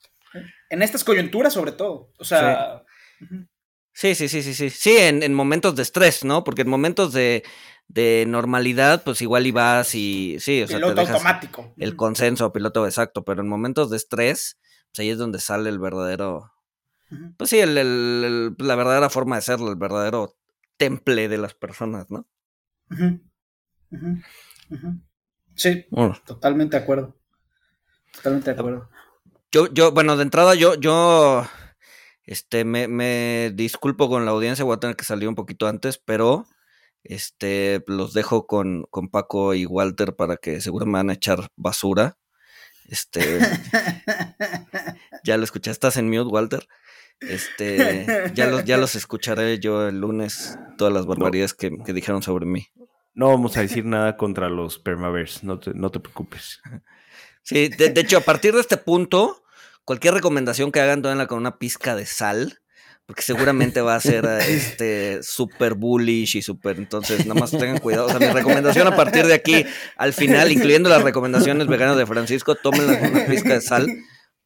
En estas coyunturas, sobre todo. O sea. Sí, sí, sí, sí, sí. Sí, en, en momentos de estrés, ¿no? Porque en momentos de, de normalidad, pues igual ibas y sí, o sea, piloto automático. El consenso, piloto exacto, pero en momentos de estrés, pues ahí es donde sale el verdadero, pues sí, el, el, la verdadera forma de serlo, el verdadero temple de las personas, ¿no? Sí, totalmente de acuerdo. Totalmente de acuerdo. Yo, yo, bueno, de entrada yo, yo este, me, me disculpo con la audiencia, voy a tener que salir un poquito antes, pero este, los dejo con, con Paco y Walter para que seguro me van a echar basura. Este, ya lo escuché, estás en mute, Walter. Este, ya los, ya los escucharé yo el lunes, todas las barbaridades que, dijeron sobre mí. No vamos a decir nada contra los permavers, no te, no te preocupes. Sí, de, hecho, a partir de este punto, cualquier recomendación que hagan, tómenla con una pizca de sal, porque seguramente va a ser este super bullish y super, entonces nada más tengan cuidado. O sea, mi recomendación a partir de aquí al final, incluyendo las recomendaciones veganas de Francisco, tómenla con una pizca de sal,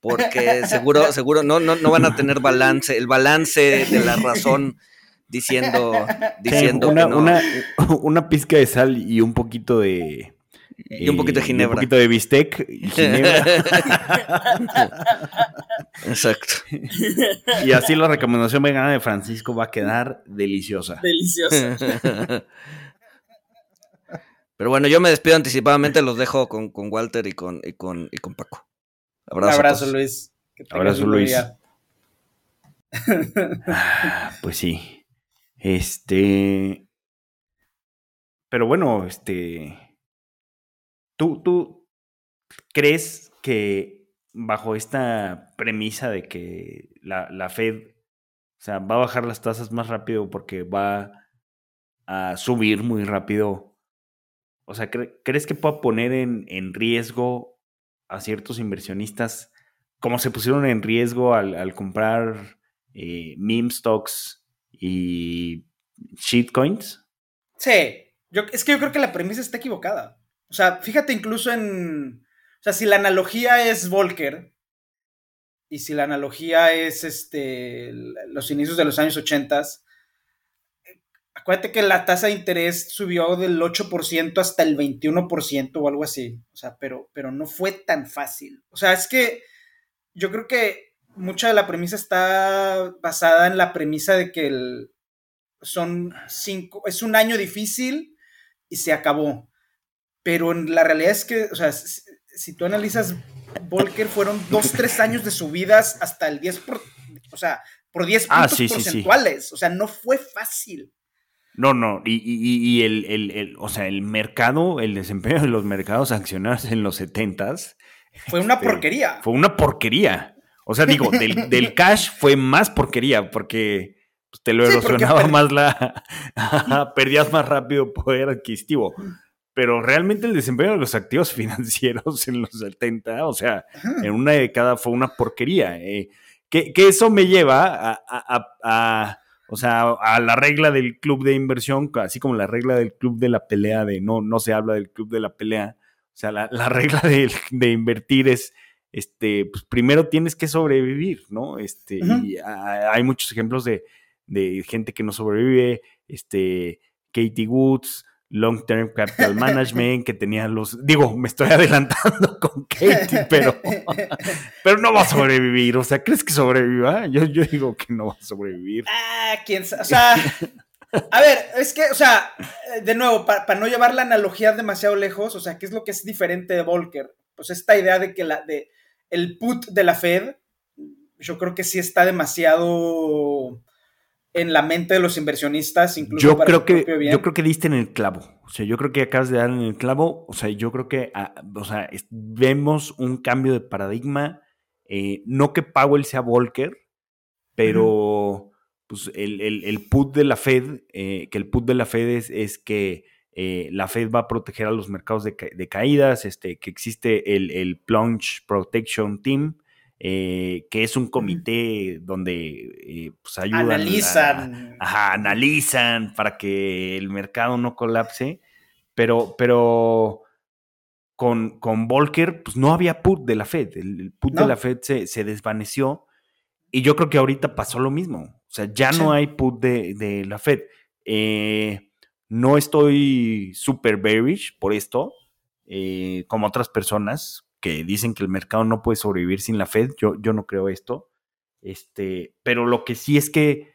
porque seguro, seguro no, no, no van a tener balance, el balance de la razón diciendo, diciendo una, una, una pizca de sal y un poquito de y un poquito de ginebra. Un poquito de bistec y ginebra. Exacto. Y así la recomendación vegana de Francisco va a quedar deliciosa. Deliciosa. Pero bueno, yo me despido anticipadamente, los dejo con, Walter y con, y con, y con Paco. Abrazo, Un abrazo Luis. abrazo, Luis. Ah, pues sí. Este. Pero bueno, este. ¿Tú, tú crees que bajo esta premisa de que la, la Fed o sea, va a bajar las tasas más rápido porque va a subir muy rápido. O sea, ¿crees que pueda poner en, en, riesgo a ciertos inversionistas como se pusieron en riesgo al, al comprar eh, meme stocks y shitcoins? Sí, yo, es que yo creo que la premisa está equivocada. O sea, fíjate incluso en. O sea, si la analogía es Volcker y si la analogía es este, los inicios de los años 80, acuérdate que la tasa de interés subió del 8% hasta el 21% o algo así. O sea, pero, pero no fue tan fácil. O sea, es que yo creo que mucha de la premisa está basada en la premisa de que el, son cinco, es un año difícil y se acabó pero la realidad es que, o sea, si, tú analizas Volker, fueron dos, tres años de subidas hasta el 10%, por, o sea, por 10 ah, puntos porcentuales, o sea, no fue fácil. No, no, y, y, y el, el, el, o sea, el mercado, el desempeño de los mercados accionarios en los 70s. Fue una este, porquería. Fue una porquería. O sea, digo, del, del cash fue más porquería, porque pues, te lo erosionaba más la... perdías más rápido poder adquisitivo. Pero realmente el desempeño de los activos financieros en los 70, o sea, en una década fue una porquería. Eh. Que, eso me lleva a, o sea, a la regla del club de inversión, así como la regla del club de la pelea, de no, no se habla del club de la pelea. O sea, la, regla de, de, invertir es este, pues primero tienes que sobrevivir, ¿no? Este, y hay muchos ejemplos de, gente que no sobrevive, este, Katie Woods, Long Term Capital Management, que tenía los, digo, me estoy adelantando con Katie, pero, pero no va a sobrevivir, o sea, ¿crees que sobreviva? Yo, yo digo que no va a sobrevivir. Ah, quién sabe, o sea, a ver, es que, o sea, de nuevo, para no llevar la analogía demasiado lejos, o sea, ¿qué es lo que es diferente de Volcker? Pues esta idea de que la, de, el put de la Fed, yo creo que sí está demasiado en la mente de los inversionistas, incluso yo creo que Yo creo que diste en el clavo. O sea, yo creo que acabas de dar en el clavo. O sea, yo creo que ah, o sea, vemos un cambio de paradigma. Eh, no que Powell sea Volcker, pero pues el, put de la Fed, eh, que el put de la Fed es que eh, la Fed va a proteger a los mercados de, caídas, este, que existe el, Plunge Protection Team, eh, que es un comité donde eh, pues ayudan. Analizan. analizan para que el mercado no colapse. Pero, pero con, con Volcker, pues no había put de la Fed. El, put de la Fed se, desvaneció. Y yo creo que ahorita pasó lo mismo. O sea, ya no hay put de, de la Fed. Eh, no estoy super bearish por esto, eh, como otras personas que dicen que el mercado no puede sobrevivir sin la Fed. Yo, yo no creo esto. Este, pero lo que sí es que,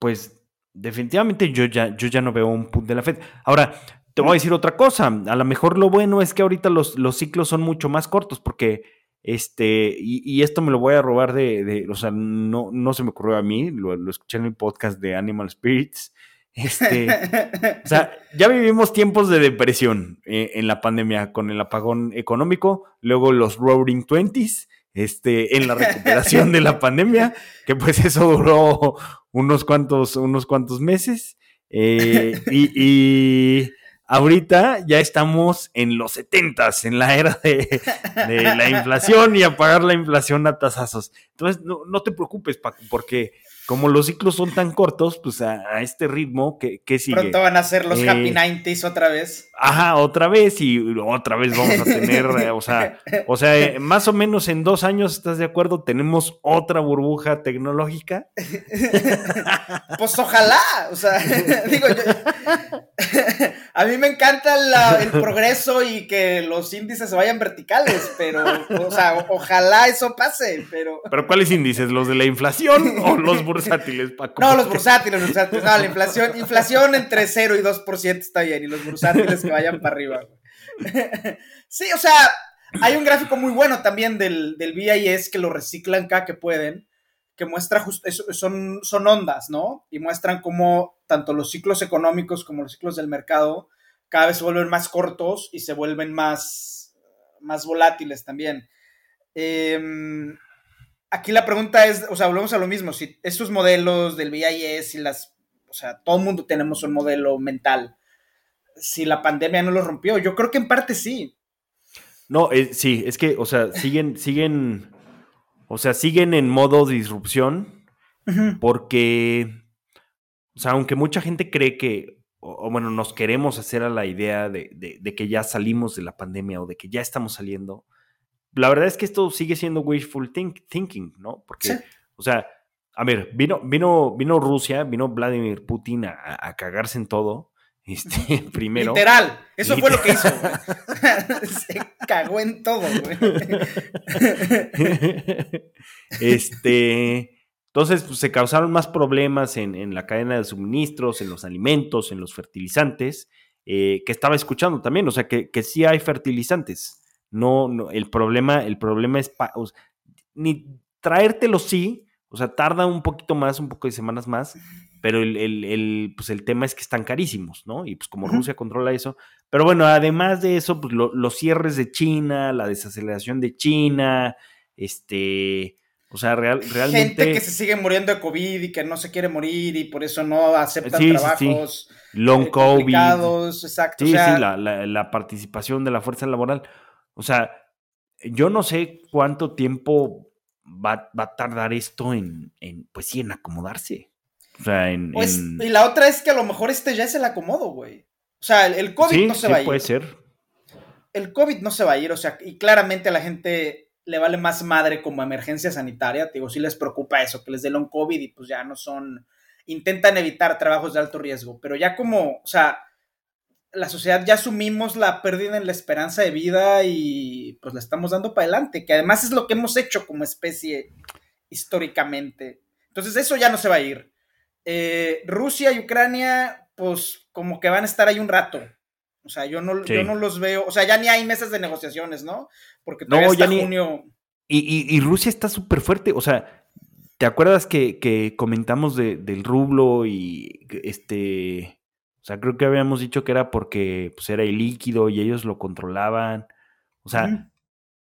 pues, definitivamente yo ya, yo ya no veo un punto de la Fed. Ahora, te voy a decir otra cosa. A lo mejor lo bueno es que ahorita los, los ciclos son mucho más cortos porque, este, y, esto me lo voy a robar de, o sea, no, no se me ocurrió a mí, lo, lo escuché en el podcast de Animal Spirits. Este, o sea, ya vivimos tiempos de depresión eh, en la pandemia con el apagón económico, luego los Roaring Twenties, este, en la recuperación de la pandemia, que pues eso duró unos cuantos, unos cuantos meses. Eh, y, ahorita ya estamos en los setentas, en la era de, la inflación y apagar la inflación a tasazos. Entonces, no, no te preocupes, Paco, porque como los ciclos son tan cortos, pues a, este ritmo, que, que sigue? Pronto van a ser los Happy 90s eh, otra vez. Ajá, otra vez y otra vez vamos a tener, eh, o sea, o sea, eh, más o menos en dos años, ¿estás de acuerdo? Tenemos otra burbuja tecnológica. pues ojalá, o sea, digo, a mí me encanta el progreso y que los índices se vayan verticales, pero, o sea, ojalá eso pase, pero... ¿Pero cuáles índices? ¿Los de la inflación o los? Bursátiles, Paco. No, los bursátiles, los bursátiles. No, la inflación, inflación entre 0 y 2% está bien, y los bursátiles que vayan para arriba. Sí, o sea, hay un gráfico muy bueno también del, del BIS que lo reciclan cada que pueden, que muestra, son, son ondas, ¿no? Y muestran cómo tanto los ciclos económicos como los ciclos del mercado cada vez se vuelven más cortos y se vuelven más, más volátiles también. Eh, aquí la pregunta es, o sea, volvemos a lo mismo, si estos modelos del VIS y las, o sea, todo el mundo tenemos un modelo mental, si la pandemia no lo rompió, yo creo que en parte sí. No, eh, sí, es que, o sea, siguen, siguen, o sea, siguen en modo disrupción porque, o sea, aunque mucha gente cree que, o, bueno, nos queremos hacer a la idea de, de que ya salimos de la pandemia o de que ya estamos saliendo, la verdad es que esto sigue siendo wishful thinking, ¿no? Porque, o sea, a ver, vino, vino, vino Rusia, vino Vladimir Putin a, cagarse en todo. Este, primero. Literal, eso fue lo que hizo. Se cagó en todo, güey. Este. Entonces, pues, se causaron más problemas en, la cadena de suministros, en los alimentos, en los fertilizantes, eh, que estaba escuchando también, o sea, que, que sí hay fertilizantes. No, no el problema, el problema es ni traértelo sí, o sea, tarda un poquito más, un poco de semanas más, pero el, el, pues el tema es que están carísimos, ¿no? Y pues como Rusia controla eso. Pero bueno, además de eso, pues los cierres de China, la desaceleración de China, este, O sea, real, realmente. Gente que se sigue muriendo de COVID y que no se quiere morir y por eso no aceptan trabajos. Long eh, COVID. Exacto. Sí, sí, la, la, participación de la fuerza laboral. O sea, yo no sé cuánto tiempo va, va a tardar esto en, en, pues sí, en acomodarse. O sea, en, pues, Y la otra es que a lo mejor este ya es el acomodo, güey. O sea, el, COVID no se va a ir. puede ser. El COVID no se va a ir, o sea, y claramente a la gente le vale más madre como emergencia sanitaria. Te digo, sí les preocupa eso, que les dé un COVID y pues ya no son. Intentan evitar trabajos de alto riesgo, pero ya como, o sea, la sociedad ya asumimos la pérdida en la esperanza de vida y pues le estamos dando para adelante, que además es lo que hemos hecho como especie históricamente. Entonces eso ya no se va a ir. Eh, Rusia y Ucrania, pues como que van a estar ahí un rato. O sea, yo no, no los veo, o sea, ya ni hay mesas de negociaciones, ¿no? Porque todavía no, ya junio. Y, Rusia está súper fuerte, o sea, ¿te acuerdas que, comentamos del rublo y este... O sea, creo que habíamos dicho que era porque pues, era ilíquido y ellos lo controlaban. O sea,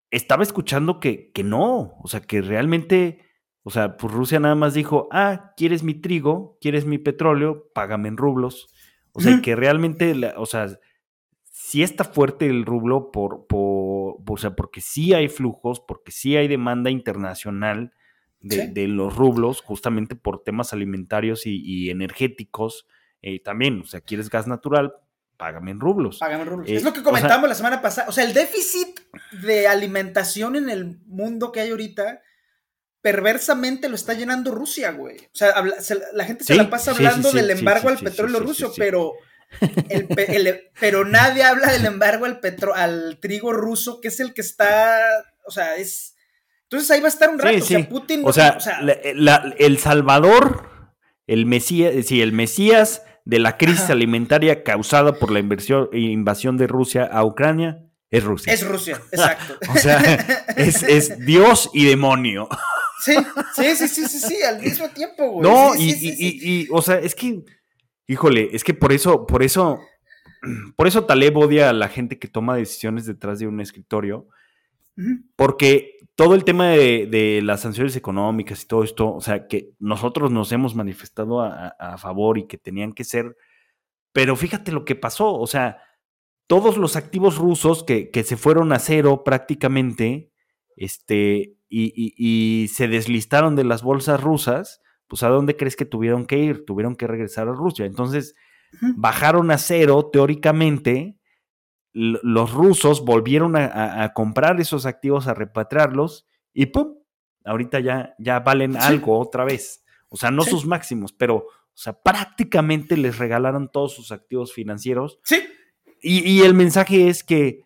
estaba escuchando que, que no, o sea, que realmente o sea, pues Rusia nada más dijo, ah, ¿quieres mi trigo? ¿Quieres mi petróleo? Págame en rublos. O sea, que realmente, o sea, sí está fuerte el rublo por, por, o sea, porque sí hay flujos, porque sí hay demanda internacional de, los rublos, justamente por temas alimentarios y, energéticos. Eh, también, o sea, ¿quieres gas natural? Págame en rublos. Págame en rublos. es lo que comentábamos la semana pasada. O sea, el déficit de alimentación en el mundo que hay ahorita perversamente lo está llenando Rusia, güey. O sea, la gente se la pasa hablando del embargo al petróleo ruso, pero, pero nadie habla del embargo al, petro, al trigo ruso, que es el que está, o sea, es... Entonces ahí va a estar un rato, o sea, Putin... O sea, el Salvador, el Mesías, sí, el Mesías de la crisis alimentaria causada por la invasión de Rusia a Ucrania, es Rusia. Es Rusia, exacto. o sea, es, es Dios y demonio. Sí, sí, sí, sí, sí, al mismo tiempo, güey. No, y, y, o sea, es que, híjole, es que por eso, por eso, por eso Taleb odia a la gente que toma decisiones detrás de un escritorio, porque todo el tema de, las sanciones económicas y todo esto, o sea, que nosotros nos hemos manifestado a, favor y que tenían que ser, pero fíjate lo que pasó, o sea, todos los activos rusos que, que se fueron a cero prácticamente, este, y, se deslistaron de las bolsas rusas, pues ¿a dónde crees que tuvieron que ir? Tuvieron que regresar a Rusia. Entonces, bajaron a cero, teóricamente, los rusos volvieron a, comprar esos activos, a repatriarlos, y ¡pum! Ahorita ya, ya valen algo otra vez. O sea, no sus máximos, pero, o sea, prácticamente les regalaron todos sus activos financieros. Sí. y el mensaje es que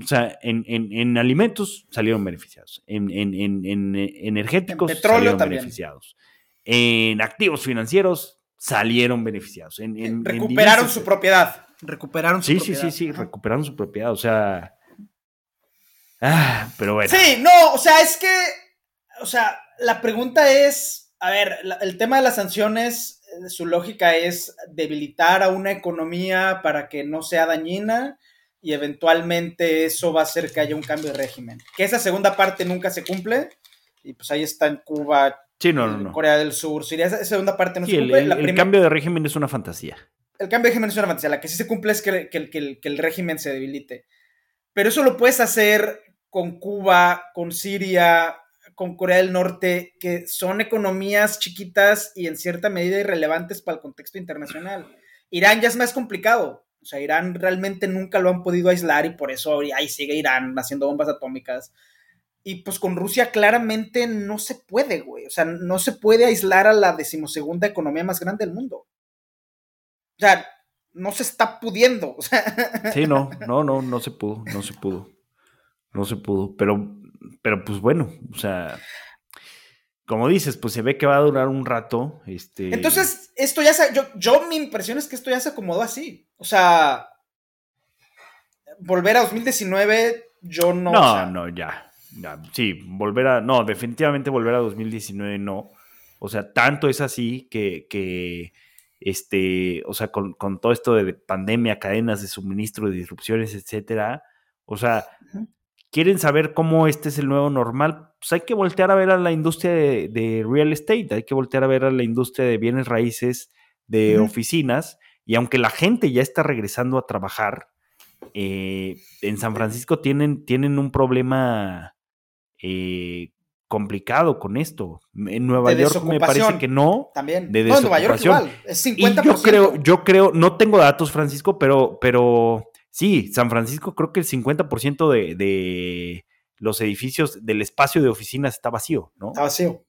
o sea, en, alimentos salieron beneficiados, en, energéticos salieron beneficiados, en activos financieros salieron beneficiados. En, recuperaron su propiedad. Recuperaron su sí, propiedad. Sí, sí, sí, recuperaron su propiedad. O sea. Ah, pero bueno. Sí, no, o sea, es que. O sea, la pregunta es. A ver, el tema de las sanciones, eh, su lógica es debilitar a una economía para que no sea dañina y eventualmente eso va a hacer que haya un cambio de régimen. Que esa segunda parte nunca se cumple y pues ahí está en Cuba, Corea del Sur, Siria, esa segunda parte no se cumple. El, cambio de régimen es una fantasía. El cambio de régimen es una fantasía, la que sí se cumple es que, que el régimen se debilite. Pero eso lo puedes hacer con Cuba, con Siria, con Corea del Norte, que son economías chiquitas y en cierta medida irrelevantes para el contexto internacional. Irán ya es más complicado, o sea, Irán realmente nunca lo han podido aislar y por eso ahí sigue Irán haciendo bombas atómicas. Y pues con Rusia claramente no se puede, güey. O sea, no se puede aislar a la decimosegunda economía más grande del mundo. O sea, no se está pudiendo. Sí, no, no, no, no se pudo, no se pudo. No se pudo. Pero, pero pues bueno, o sea, como dices, pues se ve que va a durar un rato. Este... Entonces, esto ya se. Yo, yo, mi impresión es que esto ya se acomodó así. O sea, volver a 2019, yo no. No, no, ya, Sí, volver a. No, definitivamente volver a 2019 no. O sea, tanto es así que. que este, o sea, con, todo esto de pandemia, cadenas de suministro, de disrupciones, etcétera. O sea, quieren saber cómo este es el nuevo normal, pues hay que voltear a ver a la industria de, real estate, hay que voltear a ver a la industria de bienes raíces, de oficinas, y aunque la gente ya está regresando a trabajar, eh, en San Francisco tienen, tienen un problema eh, complicado con esto. En Nueva York me parece que no. También. De no, Nueva York igual. Es 50%. yo creo, yo creo, no tengo datos, Francisco, pero, pero sí, San Francisco creo que el 50% de, de los edificios del espacio de oficinas está vacío, ¿no? Está vacío.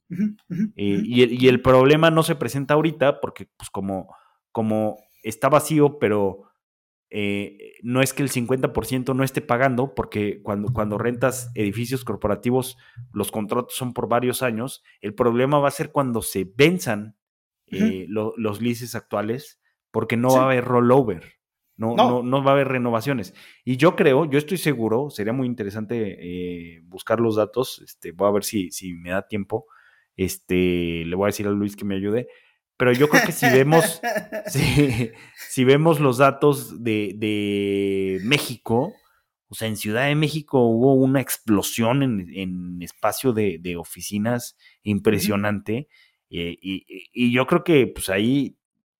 y, el, y, el, problema no se presenta ahorita porque, pues, como, como está vacío, pero eh, no es que el 50% no esté pagando, porque cuando, cuando rentas edificios corporativos, los contratos son por varios años. El problema va a ser cuando se venzan eh, los leases actuales, porque no va a haber rollover. No, no. no, va a haber renovaciones. Y yo creo, yo estoy seguro, sería muy interesante eh, buscar los datos. Este, voy a ver si, si me da tiempo. Este, le voy a decir a Luis que me ayude pero yo creo que si vemos, si, vemos los datos de, México, o sea, en Ciudad de México hubo una explosión en, espacio de, oficinas impresionante. Eh, y, yo creo que pues ahí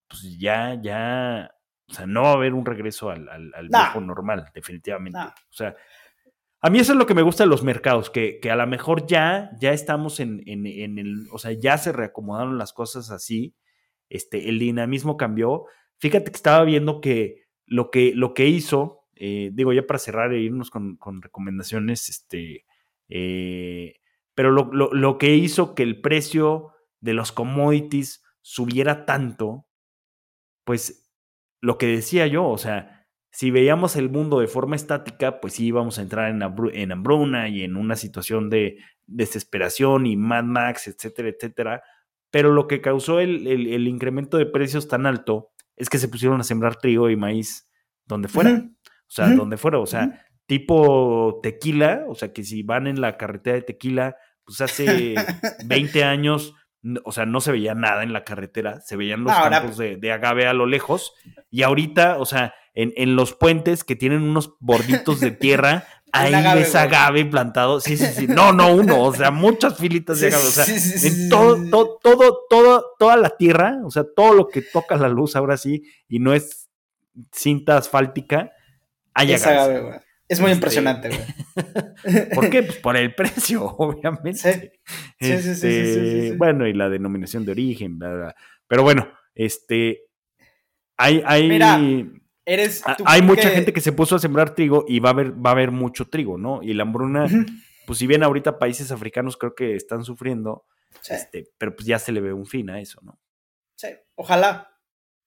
pues ya, ya, o sea, no va a haber un regreso al, al, viejo normal, definitivamente. O sea, a mí eso es lo que me gusta de los mercados, que, que a lo mejor ya, ya estamos en, en, en, el, o sea, ya se reacomodaron las cosas así este, el dinamismo cambió. Fíjate que estaba viendo que lo que, lo que hizo, eh, digo ya para cerrar e irnos con, recomendaciones, este, eh, pero lo, que hizo que el precio de los commodities subiera tanto, pues lo que decía yo, o sea, si veíamos el mundo de forma estática, pues sí íbamos a entrar en, en hambruna y en una situación de desesperación y Mad Max, etcétera, etcétera pero lo que causó el, incremento de precios tan alto es que se pusieron a sembrar trigo y maíz donde fuera. O sea, donde fuera. O sea, tipo tequila. O sea, que si van en la carretera de tequila, pues hace 20 años, o sea, no se veía nada en la carretera. Se veían los campos de, agave a lo lejos. Y ahorita, o sea, en, en los puentes que tienen unos borditos de tierra, Ahí ves agave plantado. Sí, sí, sí. No, no uno, o sea, muchas filitas de agave. O sea, en todo, todo, todo, toda la tierra, o sea, todo lo que toca la luz ahora sí, y no es cinta asfáltica, hay es agave. güey. Es muy este, impresionante, güey. ¿Por qué? Pues por el precio, obviamente. Sí, sí, sí, este, Bueno, y la denominación de origen, Pero bueno, este. Hay, hay. Ah, hay mucha gente que se puso a sembrar trigo y va a haber, va a haber mucho trigo, ¿no? Y la hambruna, pues si bien ahorita países africanos creo que están sufriendo, este, pero pues ya se le ve un fin a eso, ¿no? Sí, ojalá,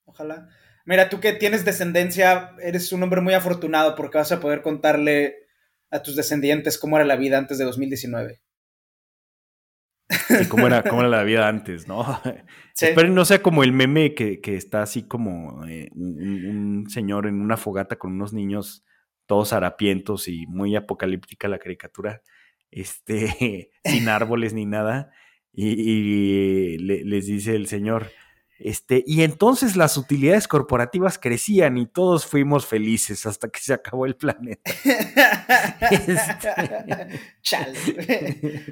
ojalá. Mira, tú que tienes descendencia, eres un hombre muy afortunado porque vas a poder contarle a tus descendientes cómo era la vida antes de 2019 cómo era, cómo era la vida antes, ¿no? Espero no sea como el meme que, está así como eh, un, señor en una fogata con unos niños todos harapientos y muy apocalíptica la caricatura, este, sin árboles ni nada, y, les dice el señor, este, y entonces las utilidades corporativas crecían y todos fuimos felices hasta que se acabó el planeta. Este, Chale.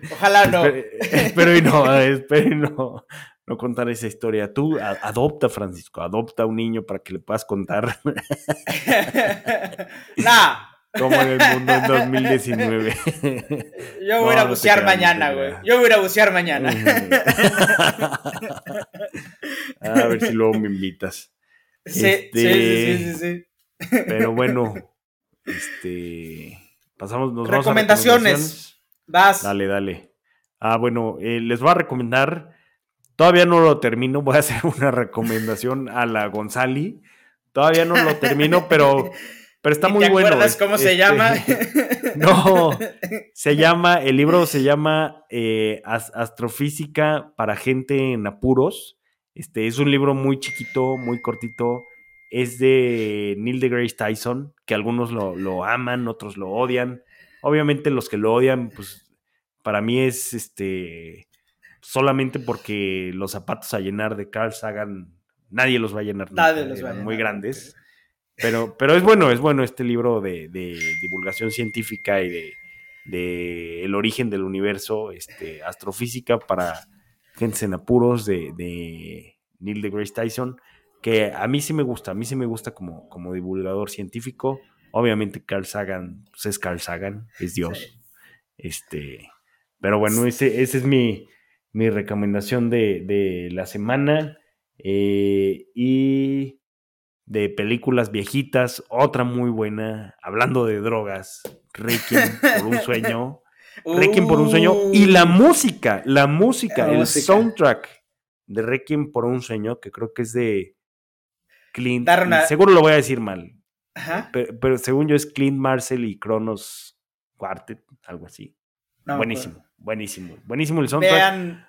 Ojalá no. Espero, y no, espero y no, no contar esa historia. Tú adopta, Francisco, adopta a un niño para que le puedas contar. nah, como en el mundo en 2019. Yo voy a ir a bucear mañana, güey. Yo voy a a bucear mañana. a ver si luego me invitas. Sí, sí, sí, sí, sí, Pero bueno, este. Pasamos, nos recomendaciones. Vas. Dale, dale. Ah, bueno, eh, les voy a recomendar. Todavía no lo termino, voy a hacer una recomendación a la Gonzali. Todavía no lo termino, pero pero está muy bueno. ¿Te cómo se llama? no, se llama, el libro se llama eh, Astrofísica para gente en apuros. Este es un libro muy chiquito, muy cortito. Es de Neil deGrasse Tyson, que algunos lo, lo aman, otros lo odian. Obviamente los que lo odian, pues para mí es este solamente porque los zapatos a llenar de Carl Sagan, nadie los va a llenar. Nadie los va a llenar. Muy grandes. Pero, pero es bueno, es bueno este libro de, divulgación científica y de, de El origen del universo, este, astrofísica para gente en apuros de, de Neil deGrasse Tyson, que a mí sí me gusta, a mí sí me gusta como, como divulgador científico. Obviamente Carl Sagan, pues es Carl Sagan, es Dios. Este, pero bueno, ese, ese es mi, mi recomendación de, de la semana. Eh, y de películas viejitas, otra muy buena, hablando de drogas, Requiem por un sueño. Requiem por un sueño. Y la uh. música, la música, el soundtrack de Requiem por un sueño, que creo que es de Clint. Seguro lo voy a decir mal. Pero, según yo es Clint Marcel y Kronos Quartet, algo así. buenísimo, buenísimo. Buenísimo el soundtrack. Vean.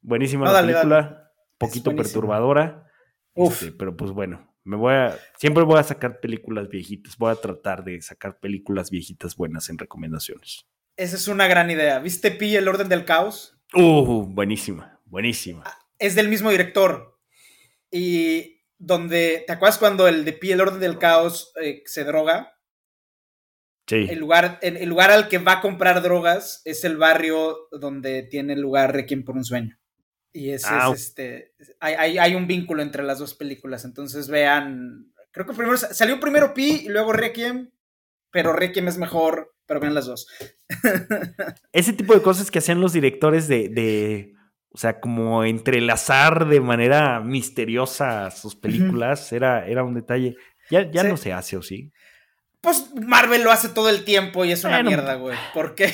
Buenísima la película. Poquito perturbadora. Este, pero pues bueno, me voy a, siempre voy a sacar películas viejitas, voy a tratar de sacar películas viejitas buenas en recomendaciones. Esa es una gran idea. ¿Viste Pi, El Orden del Caos? Uh, buenísima, buenísima. Ah, es del mismo director. Y donde, ¿te acuerdas cuando el de Pi, El Orden del Caos eh, se droga? Sí. El lugar, el, lugar al que va a comprar drogas es el barrio donde tiene lugar Requiem por un sueño. Y ese es este. Hay, hay, un vínculo entre las dos películas. Entonces vean. Creo que primero salió primero Pi y luego Requiem. Pero Requiem es mejor. Pero vean las dos. Ese tipo de cosas que hacían los directores de. de o sea, como entrelazar de manera misteriosa sus películas. era, era un detalle. Ya, ya no se hace, ¿o sí? Pues Marvel lo hace todo el tiempo y es una mierda, güey. ¿Por qué?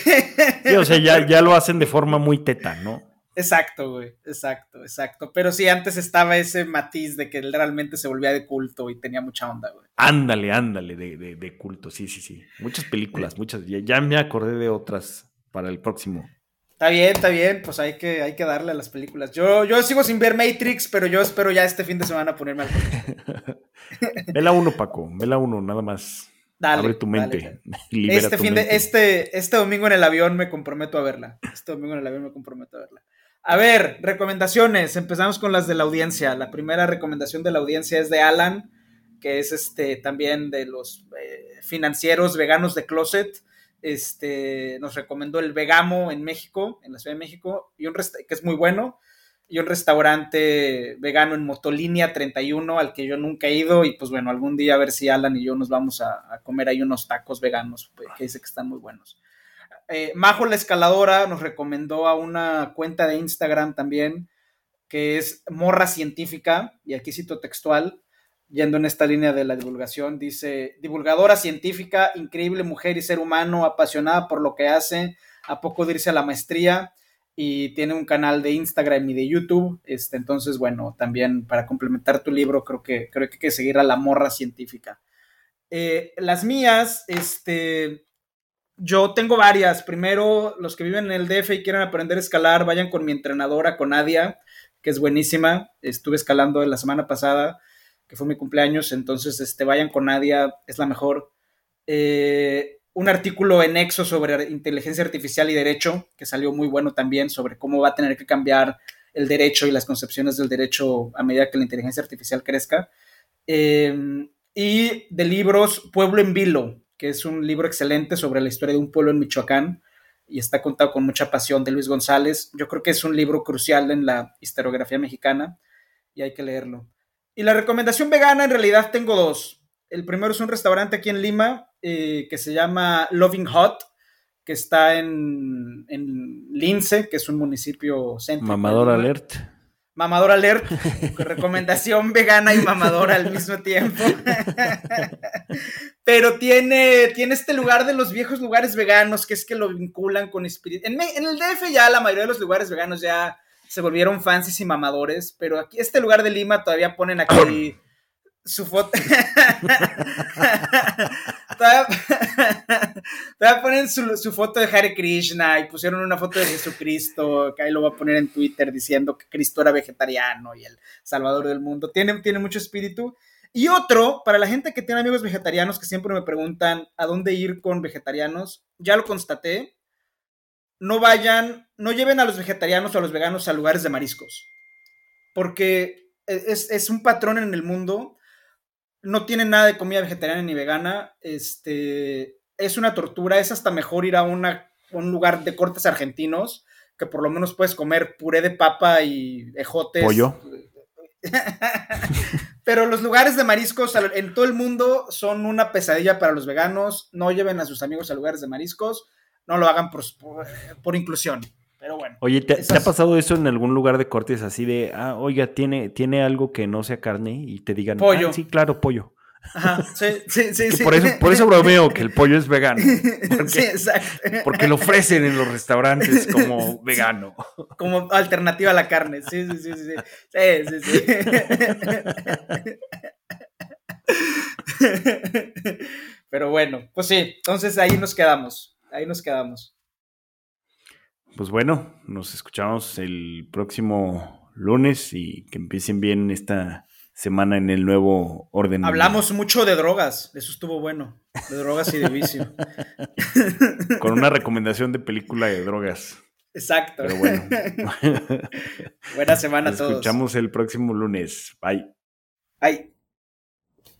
Sí, o sea, ya, ya lo hacen de forma muy teta, ¿no? Exacto, güey, exacto, exacto. Pero sí, antes estaba ese matiz de que él realmente se volvía de culto y tenía mucha onda, güey. Ándale, ándale, de, de, culto, sí, sí, sí. Muchas películas, muchas. Ya, me acordé de otras para el próximo. Está bien, está bien, pues hay que, hay que darle a las películas. Yo, yo sigo sin ver Matrix, pero yo espero ya este fin de semana ponerme al Vela uno, Paco, vela uno, nada más. Dale, Abre tu mente. este, fin De, este, este domingo en el avión me comprometo a verla. Este domingo en el avión me comprometo a verla. A ver, recomendaciones. Empezamos con las de la audiencia. La primera recomendación de la audiencia es de Alan, que es este también de los eh, financieros veganos de Closet. Este, nos recomendó el Vegamo en México, en la Ciudad de México, y un que es muy bueno, y un restaurante vegano en Motolínea 31 al que yo nunca he ido y pues bueno, algún día a ver si Alan y yo nos vamos a, comer ahí unos tacos veganos, pues, que dice que están muy buenos. Eh, Majo la escaladora nos recomendó a una cuenta de Instagram también, que es Morra Científica, y aquí cito textual, yendo en esta línea de la divulgación, dice, divulgadora científica, increíble mujer y ser humano, apasionada por lo que hace, a poco de irse a la maestría, y tiene un canal de Instagram y de YouTube, este, entonces, bueno, también para complementar tu libro, creo que, creo que hay que seguir a la morra científica. Eh, las mías, este, yo tengo varias. Primero, los que viven en el DF y quieran aprender a escalar, vayan con mi entrenadora, con Nadia, que es buenísima. Estuve escalando la semana pasada, que fue mi cumpleaños, entonces este, vayan con Nadia, es la mejor. Eh, un artículo en Exo sobre inteligencia artificial y derecho, que salió muy bueno también, sobre cómo va a tener que cambiar el derecho y las concepciones del derecho a medida que la inteligencia artificial crezca. Eh, y de libros Pueblo en Vilo, que es un libro excelente sobre la historia de un pueblo en Michoacán y está contado con mucha pasión de Luis González. Yo creo que es un libro crucial en la historiografía mexicana y hay que leerlo. Y la recomendación vegana en realidad tengo dos. El primero es un restaurante aquí en Lima eh, que se llama Loving Hot, que está en, en Lince, que es un municipio centro. Mamador Alert. Mamador Alert, recomendación vegana y mamadora al mismo tiempo. Pero tiene, tiene este lugar de los viejos lugares veganos, que es que lo vinculan con espíritu. En, el DF ya la mayoría de los lugares veganos ya se volvieron fancies y mamadores, pero aquí este lugar de Lima todavía ponen aquí su foto. todavía, ponen su, foto de Hare Krishna y pusieron una foto de Jesucristo, que ahí lo va a poner en Twitter diciendo que Cristo era vegetariano y el salvador del mundo. Tiene, tiene mucho espíritu. Y otro, para la gente que tiene amigos vegetarianos que siempre me preguntan a dónde ir con vegetarianos, ya lo constaté. No vayan, no lleven a los vegetarianos o a los veganos a lugares de mariscos. Porque es, es un patrón en el mundo no tienen nada de comida vegetariana ni vegana. Este, es una tortura, es hasta mejor ir a una, un lugar de cortes argentinos, que por lo menos puedes comer puré de papa y ejotes. Pollo. Pero los lugares de mariscos en todo el mundo son una pesadilla para los veganos. No lleven a sus amigos a lugares de mariscos. No lo hagan por, por, inclusión. Pero bueno. Oye, ¿te, ha pasado eso en algún lugar de cortes así de, ah, oiga, tiene, tiene algo que no sea carne y te digan, pollo. Ah, sí, claro, pollo. Ajá, sí, sí, sí, Por, eso, por eso bromeo que el pollo es vegano. sí, exacto. Porque lo ofrecen en los restaurantes como vegano. Como alternativa a la carne. Sí, sí, sí, sí. Sí, sí, sí. Pero bueno, pues sí, entonces ahí nos quedamos. Ahí nos quedamos. Pues bueno, nos escuchamos el próximo lunes y que empiecen bien esta semana en el nuevo orden. Hablamos mucho de drogas, eso estuvo bueno, de drogas y de vicio. Con una recomendación de película de drogas. Exacto. Pero bueno. Buena semana a todos. Escuchamos el próximo lunes. Bye. Bye.